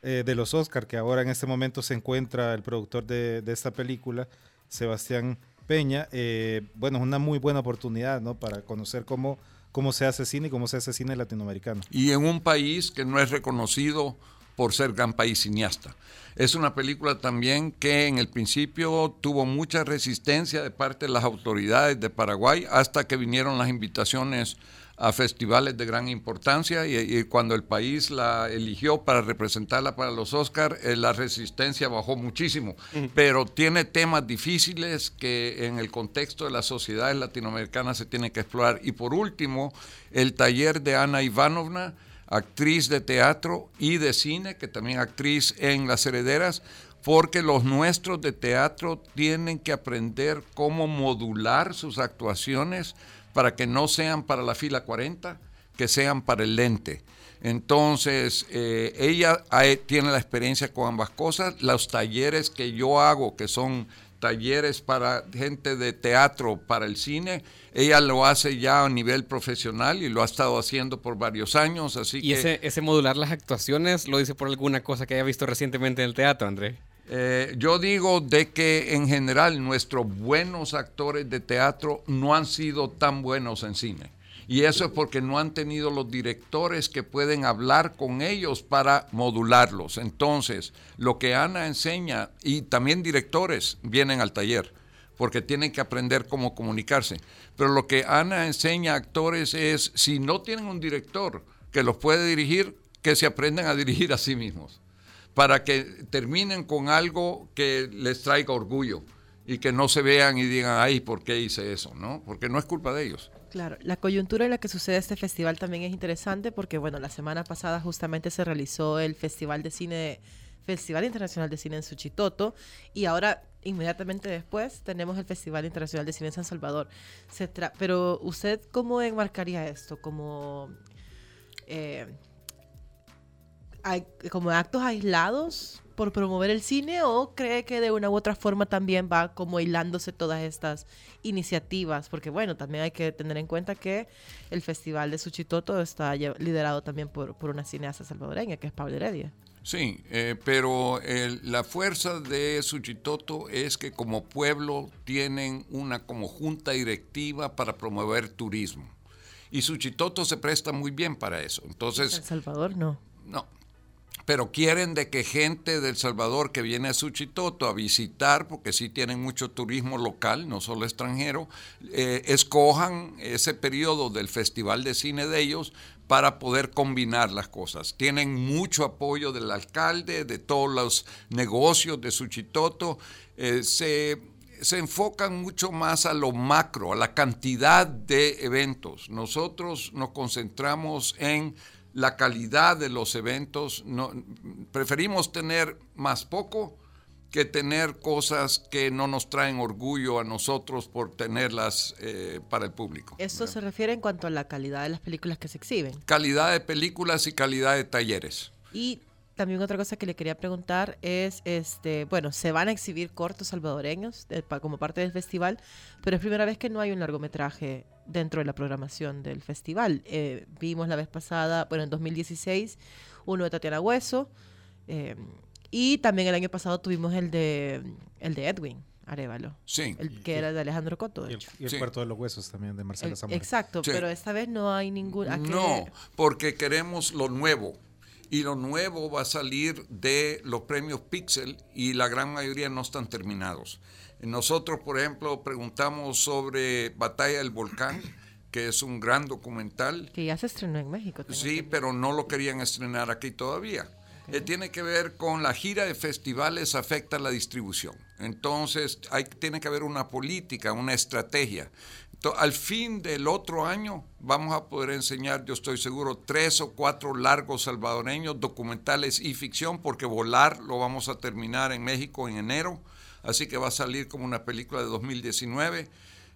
Speaker 15: eh, de los Oscar, que ahora en este momento se encuentra el productor de, de esta película, Sebastián Peña, eh, bueno, es una muy buena oportunidad, ¿no? Para conocer cómo, cómo se hace cine y cómo se hace cine latinoamericano.
Speaker 14: Y en un país que no es reconocido por ser gran país cineasta. Es una película también que en el principio tuvo mucha resistencia de parte de las autoridades de Paraguay hasta que vinieron las invitaciones a festivales de gran importancia y, y, cuando el país la eligió para representarla para los Oscars, eh, la resistencia bajó muchísimo, uh -huh. pero tiene temas difíciles que en el contexto de las sociedades latinoamericanas se tiene que explorar. Y por último, el taller de Ana Ivanovna, actriz de teatro y de cine, que también actriz en Las Herederas, porque los nuestros de teatro tienen que aprender cómo modular sus actuaciones para que no sean para la fila 40, que sean para el lente. Entonces, eh, ella hay, tiene la experiencia con ambas cosas. Los talleres que yo hago, que son talleres para gente de teatro, para el cine, ella lo hace ya a nivel profesional y lo ha estado haciendo por varios años. Así
Speaker 6: ¿Y
Speaker 14: que,
Speaker 6: ese, ese modular las actuaciones lo dice por alguna cosa que haya visto recientemente en el teatro, André?
Speaker 14: Eh, yo digo de que en general nuestros buenos actores de teatro no han sido tan buenos en cine. Y eso es porque no han tenido los directores que pueden hablar con ellos para modularlos. Entonces, lo que Ana enseña, y también directores vienen al taller, porque tienen que aprender cómo comunicarse. Pero lo que Ana enseña a actores es, si no tienen un director que los puede dirigir, que se aprendan a dirigir a sí mismos para que terminen con algo que les traiga orgullo y que no se vean y digan, ay, ¿por qué hice eso? ¿no? Porque no es culpa de ellos.
Speaker 5: Claro, la coyuntura en la que sucede este festival también es interesante porque, bueno, la semana pasada justamente se realizó el Festival de Cine, Festival Internacional de Cine en Suchitoto y ahora inmediatamente después tenemos el Festival Internacional de Cine en San Salvador. Se Pero usted, ¿cómo enmarcaría esto? Como... Eh, como actos aislados por promover el cine o cree que de una u otra forma también va como hilándose todas estas iniciativas? Porque bueno, también hay que tener en cuenta que el Festival de Suchitoto está liderado también por, por una cineasta salvadoreña, que es Pablo Heredia.
Speaker 14: Sí, eh, pero la fuerza de Suchitoto es que como pueblo tienen una como junta directiva para promover turismo. Y Suchitoto se presta muy bien para eso. Entonces,
Speaker 5: El Salvador no.
Speaker 14: No, pero quieren de que gente del Salvador que viene a Suchitoto a visitar, porque sí tienen mucho turismo local, no solo extranjero, eh, escojan ese periodo del Festival de Cine de ellos para poder combinar las cosas. Tienen mucho apoyo del alcalde, de todos los negocios de Suchitoto. Eh, se, se enfocan mucho más a lo macro, a la cantidad de eventos. Nosotros nos concentramos en la calidad de los eventos. No, preferimos tener más poco que tener cosas que no nos traen orgullo a nosotros por tenerlas eh, para el público.
Speaker 5: Eso se refiere en cuanto a la calidad de las películas que se exhiben.
Speaker 14: Calidad de películas y calidad de talleres.
Speaker 5: Y también otra cosa que le quería preguntar es, este, bueno, se van a exhibir cortos salvadoreños como parte del festival, pero es primera vez que no hay un largometraje dentro de la programación del festival. Eh, vimos la vez pasada, bueno, en 2016, uno de Tatiana Hueso, eh, y también el año pasado tuvimos el de, el de Edwin. Arevalo.
Speaker 14: Sí.
Speaker 5: El que era de Alejandro Coto.
Speaker 15: y el, Puerto de los Huesos también de Marcelo Zamora.
Speaker 5: Exacto, pero esta vez no hay ningún.
Speaker 14: No, porque queremos lo nuevo y lo nuevo va a salir de los premios Pixel y la gran mayoría no están terminados. Nosotros, por ejemplo, preguntamos sobre Batalla del Volcán, que es un gran documental.
Speaker 5: Que ya se estrenó en México.
Speaker 14: Sí, pero no lo querían estrenar aquí todavía. Eh, tiene que ver con la gira de festivales afecta la distribución. Entonces, hay, tiene que haber una política, una estrategia al fin del otro año vamos a poder enseñar, yo estoy seguro, tres o cuatro largos salvadoreños, documentales y ficción, porque Volar lo vamos a terminar en México en enero, así que va a salir como una película de 2019.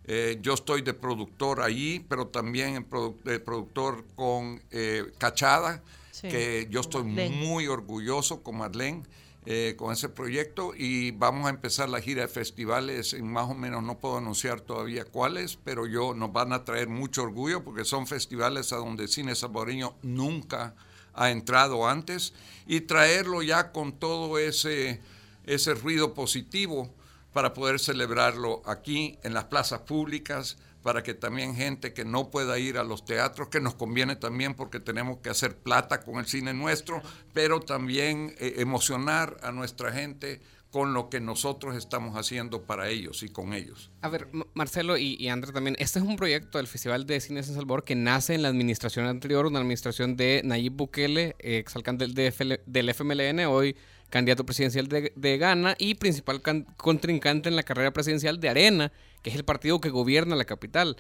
Speaker 14: Eh, yo estoy de productor allí, pero también de productor con eh, Cachada, que yo estoy muy orgulloso con Marlene. Eh, con ese proyecto y vamos a empezar la gira de festivales en más o menos, no puedo anunciar todavía cuáles, pero yo nos van a traer mucho orgullo porque son festivales a donde cine salvadoreño nunca ha entrado antes y traerlo ya con todo ese, ese ruido positivo para poder celebrarlo aquí en las plazas públicas, para que también gente que no pueda ir a los teatros, que nos conviene también porque tenemos que hacer plata con el cine nuestro, pero también eh, emocionar a nuestra gente con lo que nosotros estamos haciendo para ellos y con ellos.
Speaker 6: A ver, Marcelo y, y André también, este es un proyecto del Festival de Cine de San Salvador que nace en la administración anterior, una administración de Nayib Bukele, exalcalde del, del FMLN, hoy candidato presidencial de, de Ghana y principal contrincante en la carrera presidencial de Arena, que es el partido que gobierna la capital.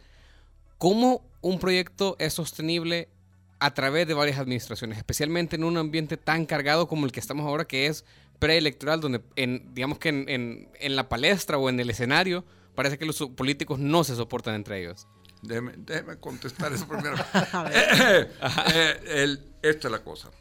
Speaker 6: ¿Cómo un proyecto es sostenible a través de varias administraciones, especialmente en un ambiente tan cargado como el que estamos ahora, que es preelectoral, donde en, digamos que en, en, la palestra o en el escenario parece que los políticos no se soportan entre ellos?
Speaker 14: Déjeme, contestar eso primero. eh, eh, esta es la cosa.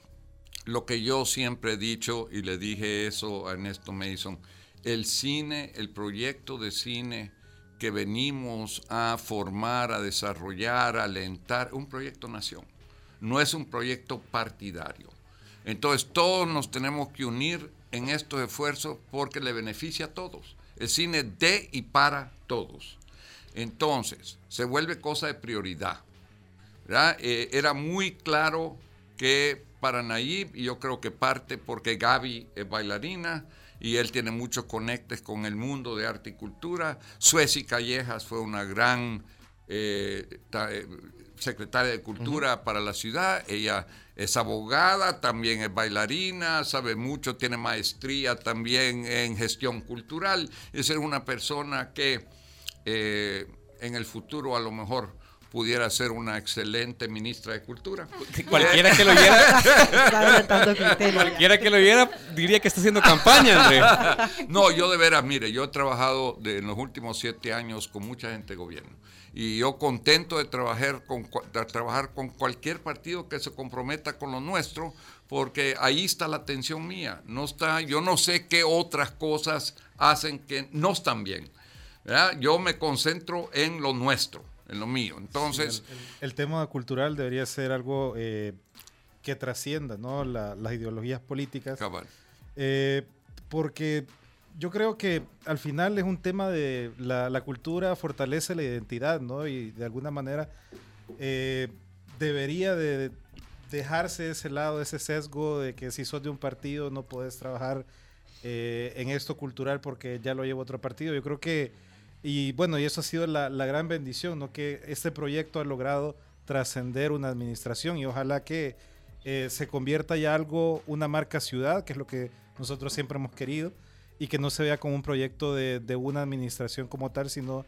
Speaker 14: Lo que yo siempre he dicho, y le dije eso a Ernesto Mason, el cine, el proyecto de cine que venimos a formar, a desarrollar, a alentar, un proyecto nación. No es un proyecto partidario. Entonces todos nos tenemos que unir en estos esfuerzos porque le beneficia a todos. El cine de y para todos. Entonces, se vuelve cosa de prioridad. Eh, era muy claro que para Nayib, y yo creo que parte porque Gaby es bailarina y él tiene muchos conectes con el mundo de arte y cultura. Sueci Callejas fue una gran eh, eh, secretaria de Cultura para la ciudad. Ella es abogada, también es bailarina, sabe mucho, tiene maestría también en gestión cultural. Es una persona que eh, en el futuro a lo mejor pudiera ser una excelente ministra de Cultura.
Speaker 6: Cualquiera que lo viera, cualquiera que lo viera diría que está haciendo campaña, André.
Speaker 14: No, yo de veras, mire, yo he trabajado en los últimos siete años con mucha gente de gobierno y yo contento de trabajar con, de trabajar con cualquier partido que se comprometa con lo nuestro, porque ahí está la atención mía. No está, yo no sé qué otras cosas hacen que no están bien. Yo me concentro en lo nuestro en lo mío. Entonces...
Speaker 15: el, tema cultural debería ser algo eh, que trascienda ¿no? las ideologías políticas. Eh, porque yo creo que al final es un tema de la, cultura fortalece la identidad, ¿no? Y de alguna manera eh, debería de dejarse ese lado, ese sesgo de que si sos de un partido no puedes trabajar en esto cultural porque ya lo lleva otro partido. Yo creo que y bueno, y eso ha sido la, gran bendición, ¿no? Que este proyecto ha logrado trascender una administración y ojalá que eh, se convierta ya algo, una marca ciudad, que es lo que nosotros siempre hemos querido, y que no se vea como un proyecto de, una administración como tal, sino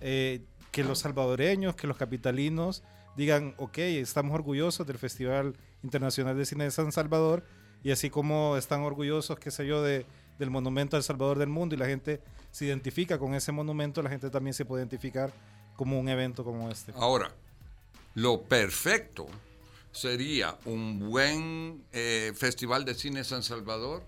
Speaker 15: eh, que los salvadoreños, que los capitalinos digan, ok, estamos orgullosos del Festival Internacional de Cine de San Salvador, y así como están orgullosos, qué sé yo, de, del Monumento al Salvador del Mundo, y la gente se identifica con ese monumento, la gente también se puede identificar como un evento como este.
Speaker 14: Ahora, lo perfecto sería un buen eh, festival de cine San Salvador,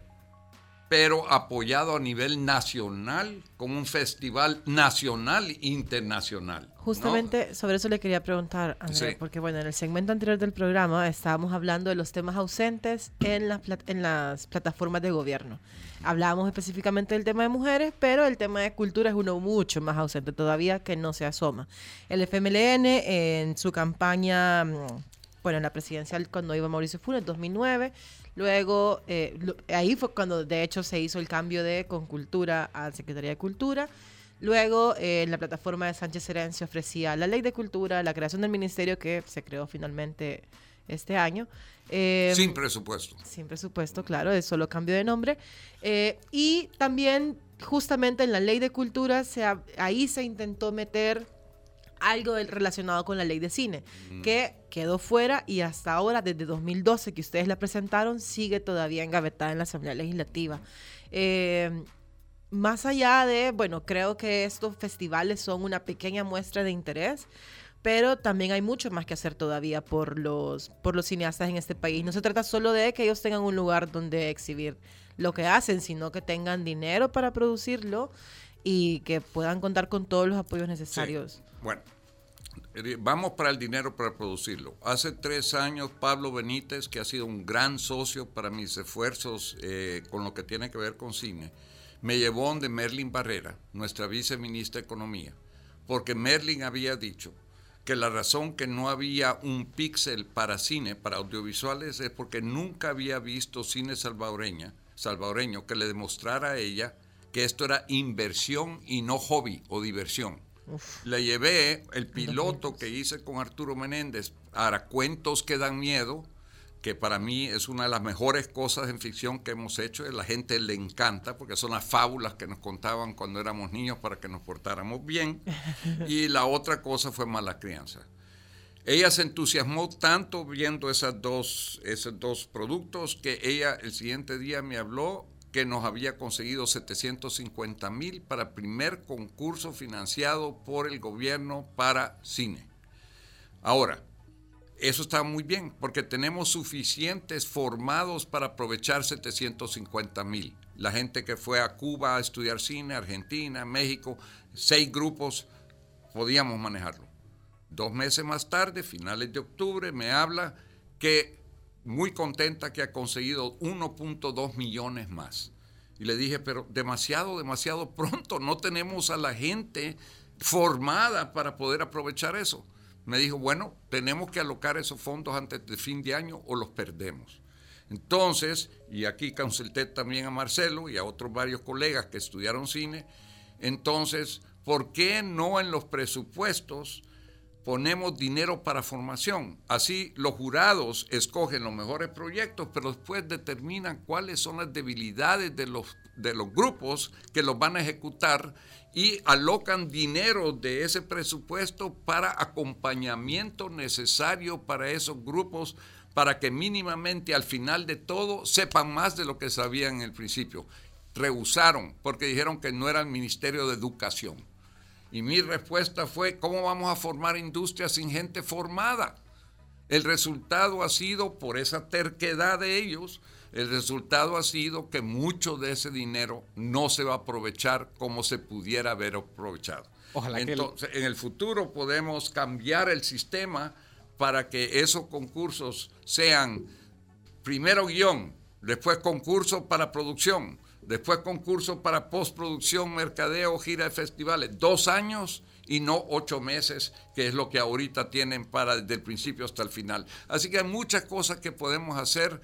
Speaker 14: pero apoyado a nivel nacional, como un festival nacional internacional.
Speaker 5: Justamente sobre eso le quería preguntar, André, porque bueno, en el segmento anterior del programa estábamos hablando de los temas ausentes en las, en las plataformas de gobierno. Hablábamos específicamente del tema de mujeres, pero el tema de cultura es uno mucho más ausente todavía que no se asoma. El FMLN en su campaña, mm, bueno, en la presidencial cuando iba Mauricio Funes en 2009, luego eh, ahí fue cuando de hecho se hizo el cambio de con cultura a Secretaría de Cultura. Luego, eh, en la plataforma de Sánchez Serén se ofrecía la ley de cultura, la creación del ministerio que se creó finalmente este año.
Speaker 14: Eh, sin presupuesto.
Speaker 5: Sin presupuesto, claro, es solo cambio de nombre. Eh, y también, justamente en la ley de cultura, se, ahí se intentó meter algo relacionado con la ley de cine, que quedó fuera y hasta ahora, desde 2012 que ustedes la presentaron, sigue todavía engavetada en la Asamblea Legislativa. Eh, más allá de, bueno, creo que estos festivales son una pequeña muestra de interés, pero también hay mucho más que hacer todavía por los, por los cineastas en este país. No se trata solo de que ellos tengan un lugar donde exhibir lo que hacen, sino que tengan dinero para producirlo y que puedan contar con todos los apoyos necesarios.
Speaker 14: Bueno, vamos para el dinero para producirlo. Hace tres años Pablo Benítez, que ha sido un gran socio para mis esfuerzos eh, con lo que tiene que ver con cine, me llevó de Merlin Barrera, nuestra viceministra de Economía, porque Merlin había dicho que la razón que no había un píxel para cine, para audiovisuales, es porque nunca había visto cine salvadoreña, salvadoreño que le demostrara a ella que esto era inversión y no hobby o diversión. Le llevé el piloto que hice con Arturo Menéndez para Cuentos que dan miedo, que para mí es una de las mejores cosas en ficción que hemos hecho. A la gente le encanta porque son las fábulas que nos contaban cuando éramos niños para que nos portáramos bien. Y la otra cosa fue Mala Crianza. Ella se entusiasmó tanto viendo esas dos, esos dos productos que ella el siguiente día me habló que nos había conseguido 750 mil para primer concurso financiado por el gobierno para cine. Ahora, eso está muy bien, porque tenemos suficientes formados para aprovechar 750 mil. La gente que fue a Cuba a estudiar cine, Argentina, México, seis grupos, podíamos manejarlo. Dos meses más tarde, finales de octubre, me habla que muy contenta que ha conseguido 1.2 millones más. Y le dije, pero demasiado, demasiado pronto, no tenemos a la gente formada para poder aprovechar eso. Me dijo, bueno, tenemos que alocar esos fondos antes de fin de año o los perdemos. Entonces, y aquí consulté también a Marcelo y a otros varios colegas que estudiaron cine, entonces, ¿por qué no en los presupuestos ponemos dinero para formación? Así los jurados escogen los mejores proyectos, pero después determinan cuáles son las debilidades de los, de los grupos que los van a ejecutar y alocan dinero de ese presupuesto para acompañamiento necesario para esos grupos para que mínimamente al final de todo sepan más de lo que sabían en el principio. Rehusaron porque dijeron que no era el Ministerio de Educación. Y mi respuesta fue, ¿cómo vamos a formar industrias sin gente formada? El resultado ha sido, por esa terquedad de ellos, el resultado ha sido que mucho de ese dinero no se va a aprovechar como se pudiera haber aprovechado.
Speaker 6: Ojalá
Speaker 14: Entonces, en el futuro podemos cambiar el sistema para que esos concursos sean primero guion, después concurso para producción, después concurso para postproducción, mercadeo, gira de festivales. Dos años y no ocho meses, que es lo que ahorita tienen para desde el principio hasta el final. Así que hay muchas cosas que podemos hacer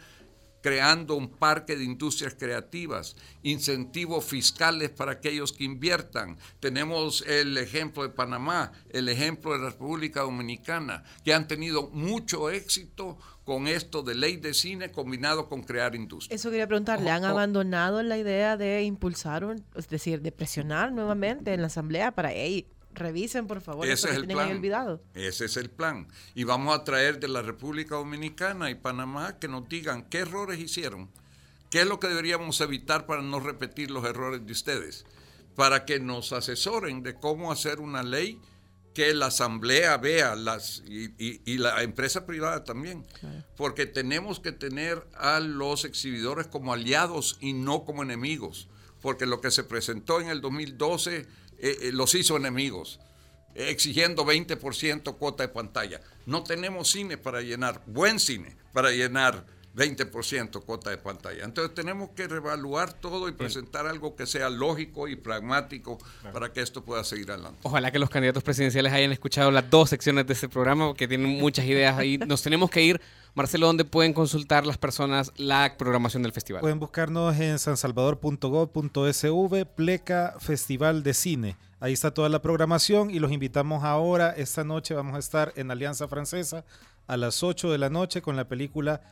Speaker 14: creando un parque de industrias creativas, incentivos fiscales para aquellos que inviertan. Tenemos el ejemplo de Panamá, el ejemplo de la República Dominicana, que han tenido mucho éxito con esto de ley de cine combinado con crear industria.
Speaker 5: Eso quería preguntarle, ¿han abandonado la idea de impulsar, un, es decir, de presionar nuevamente en la asamblea para, hey, revisen por favor
Speaker 14: Ese es
Speaker 5: que
Speaker 14: el plan.
Speaker 5: olvidado?
Speaker 14: Ese es el plan. Y vamos a traer de la República Dominicana y Panamá que nos digan qué errores hicieron, qué es lo que deberíamos evitar para no repetir los errores de ustedes, para que nos asesoren de cómo hacer una ley que la asamblea vea las y, y- y la empresa privada también, porque tenemos que tener a los exhibidores como aliados y no como enemigos, porque lo que se presentó en el 2012 eh, eh, los hizo enemigos eh, exigiendo 20% cuota de pantalla. No tenemos cine para llenar, buen cine para llenar 20% cuota de pantalla. Entonces tenemos que reevaluar todo y presentar algo que sea lógico y pragmático para que esto pueda seguir adelante.
Speaker 6: Ojalá que los candidatos presidenciales hayan escuchado las dos secciones de este programa porque tienen muchas ideas ahí. Nos tenemos que ir. Marcelo, ¿dónde pueden consultar las personas la programación del festival?
Speaker 15: Pueden buscarnos en sansalvador.gov.sv, pleca Festival de Cine. Ahí está toda la programación y los invitamos ahora. Esta noche vamos a estar en Alianza Francesa a las 8 de la noche con la película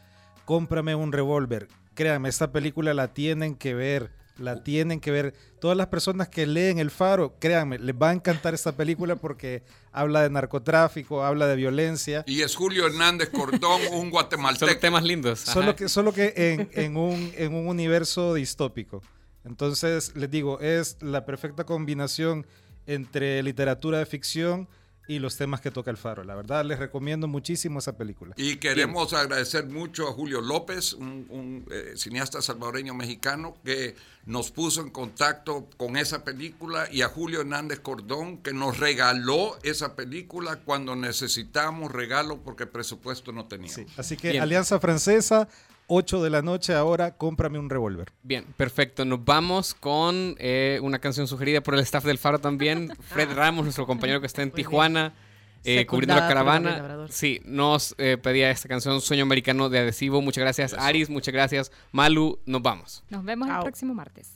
Speaker 15: Cómprame un revólver. Créanme, esta película la tienen que ver. La tienen que ver. Todas las personas que leen El Faro, créanme, les va a encantar esta película porque habla de narcotráfico, habla de violencia.
Speaker 14: Y es Julio Hernández Cordón, un guatemalteco.
Speaker 6: Son temas lindos.
Speaker 15: Solo que, solo que en, en un, en un universo distópico. Entonces, les digo, es la perfecta combinación entre literatura de ficción y los temas que toca el faro. La verdad, les recomiendo muchísimo esa película.
Speaker 14: Y queremos agradecer mucho a Julio López, un, un, eh, cineasta salvadoreño mexicano, que nos puso en contacto con esa película, y a Julio Hernández Cordón, que nos regaló esa película cuando necesitábamos regalo porque presupuesto no teníamos.
Speaker 15: Así que Alianza Francesa, 8 de la noche ahora, cómprame un revólver.
Speaker 6: Bien, perfecto. Nos vamos con eh, una canción sugerida por el staff del Faro también. Fred Ramos, nuestro compañero que está en Tijuana, eh, cubriendo la caravana. Sí, nos eh, pedía esta canción Sueño Americano de Adhesivo. Muchas gracias, Aris. Muchas gracias, Malu. Nos vamos.
Speaker 2: Nos vemos el próximo martes.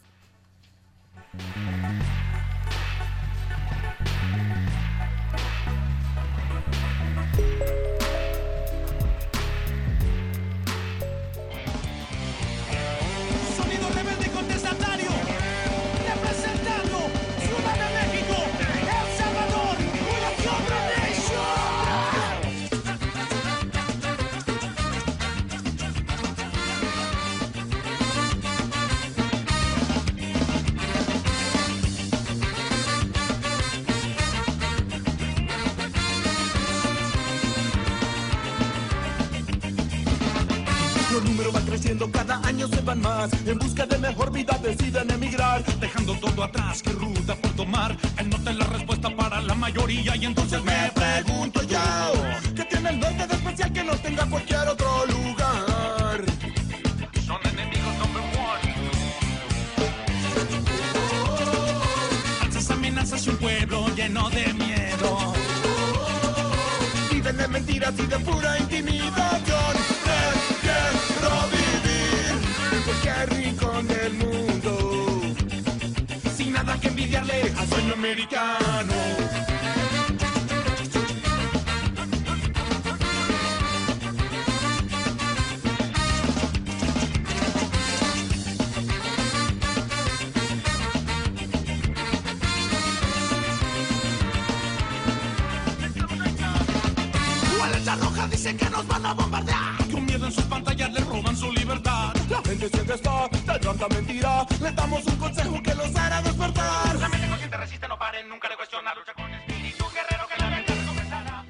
Speaker 16: creciendo, cada año se van más. En busca de mejor vida deciden emigrar, dejando todo atrás, qué ruta por tomar. El norte es la respuesta para la mayoría y entonces me pregunto yo, ¿qué tiene el norte de especial que no tenga cualquier otro lugar? Son enemigos number one. Alzas amenazas y un pueblo lleno de miedo. Viven de mentiras y de pura intimidación cualquier rincón del mundo. Sin nada que envidiarle al sueño americano. Gente siente está de tanta mentira. Le damos un consejo que los hará despertar. La mente consciente resiste, no paren, nunca le cuestiona. Lucha con espíritu guerrero que la mente comenzará.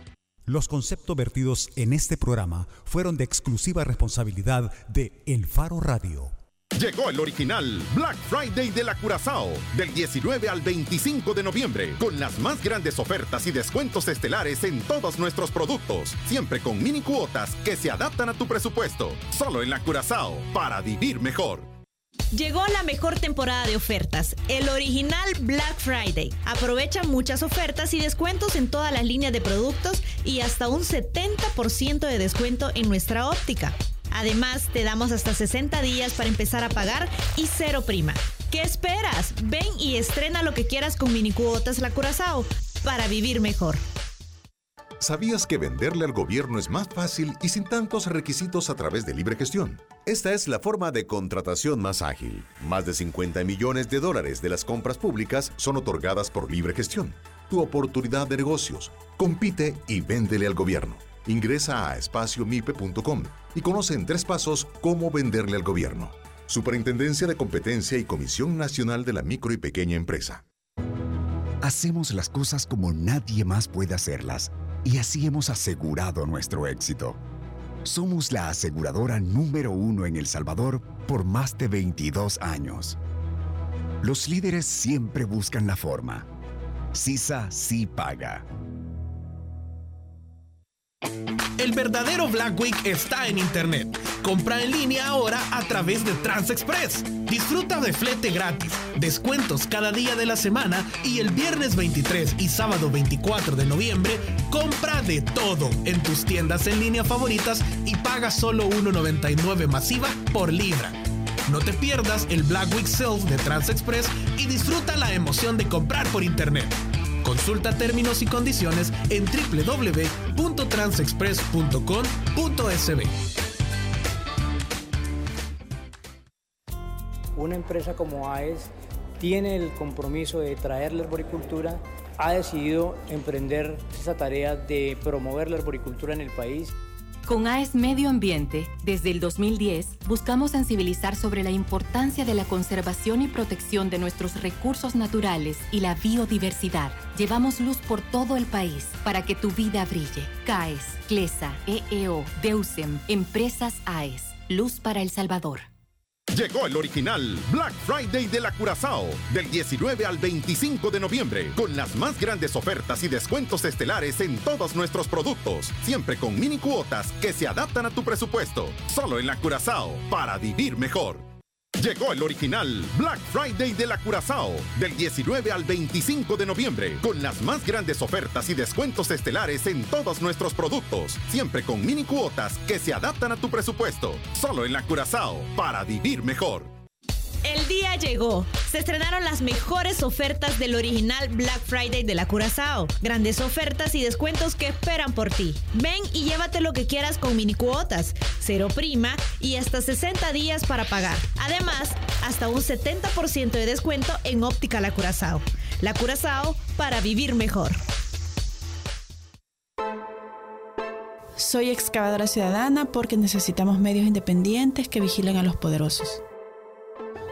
Speaker 17: Los conceptos vertidos en este programa fueron de exclusiva responsabilidad de El Faro Radio.
Speaker 12: Llegó el original Black Friday de la Curazao del 19 al 25 de noviembre con las más grandes ofertas y descuentos estelares en todos nuestros productos, siempre con mini cuotas que se adaptan a tu presupuesto. Solo en la Curazao para vivir mejor.
Speaker 13: Llegó la mejor temporada de ofertas, el original Black Friday. Aprovecha muchas ofertas y descuentos en todas las líneas de productos y hasta un 70% de descuento en nuestra óptica. Además, te damos hasta 60 días para empezar a pagar y cero prima. ¿Qué esperas? Ven y estrena lo que quieras con mini cuotas La Curazao para vivir mejor.
Speaker 18: ¿Sabías que venderle al gobierno es más fácil y sin tantos requisitos a través de libre gestión? Esta es la forma de contratación más ágil. Más de 50 millones de dólares de las compras públicas son otorgadas por libre gestión. Tu oportunidad de negocios. Compite y véndele al gobierno. Ingresa a espaciomipe.com y conoce en tres pasos cómo venderle al gobierno. Superintendencia de Competencia y Comisión Nacional de la Micro y Pequeña Empresa.
Speaker 7: Hacemos las cosas como nadie más puede hacerlas y así hemos asegurado nuestro éxito. Somos la aseguradora número uno en El Salvador por más de 22 años. Los líderes siempre buscan la forma. CISA sí paga.
Speaker 1: El verdadero Black Week está en Internet. Compra en línea ahora a través de TransExpress. Disfruta de flete gratis, descuentos cada día de la semana y el viernes 23 y sábado 24 de noviembre, compra de todo en tus tiendas en línea favoritas y paga solo 1.99 masiva por libra. No te pierdas el Black Week Sales de TransExpress y disfruta la emoción de comprar por Internet. Consulta términos y condiciones en www.transexpress.com.sb.
Speaker 19: Una empresa como AES tiene el compromiso de traer la arboricultura, ha decidido emprender esa tarea de promover la arboricultura en el país.
Speaker 10: Con AES Medio Ambiente, desde el 2010, buscamos sensibilizar sobre la importancia de la conservación y protección de nuestros recursos naturales y la biodiversidad. Llevamos luz por todo el país para que tu vida brille. CAES, CLESA, EEO, DEUSEM, Empresas AES. Luz para El Salvador.
Speaker 12: Llegó el original Black Friday de la Curazao del 19 al 25 de noviembre con las más grandes ofertas y descuentos estelares en todos nuestros productos, siempre con mini cuotas que se adaptan a tu presupuesto. Solo en la Curazao para vivir mejor. Llegó el original Black Friday de la Curazao del 19 al 25 de noviembre con las más grandes ofertas y descuentos estelares en todos nuestros productos, siempre con mini cuotas que se adaptan a tu presupuesto. Solo en la Curazao para vivir mejor.
Speaker 13: Día llegó. Se estrenaron las mejores ofertas del original Black Friday de la Curazao. Grandes ofertas y descuentos que esperan por ti. Ven y llévate lo que quieras con mini cuotas, cero prima y hasta 60 días para pagar. Además, hasta un 70% de descuento en óptica La Curazao. La Curazao para vivir mejor.
Speaker 20: Soy excavadora ciudadana porque necesitamos medios independientes que vigilen a los poderosos.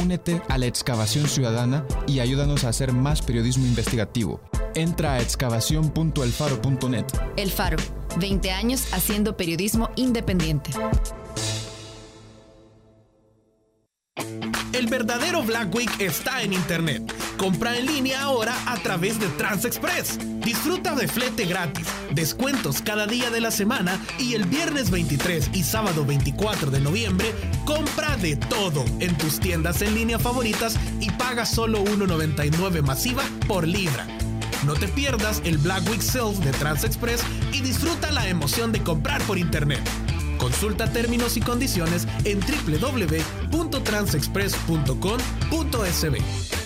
Speaker 21: Únete a la excavación ciudadana y ayúdanos a hacer más periodismo investigativo Entra a excavación.elfaro.net.
Speaker 22: El Faro, 20 años haciendo periodismo independiente.
Speaker 1: El verdadero Black Week está en Internet. Compra en línea ahora a través de TransExpress. Disfruta de flete gratis, descuentos cada día de la semana y el viernes 23 y sábado 24 de noviembre, compra de todo en tus tiendas en línea favoritas y paga solo 1,99 masiva por libra. No te pierdas el Black Week Sales de TransExpress y disfruta la emoción de comprar por Internet. Consulta términos y condiciones en www.transexpress.com.sb.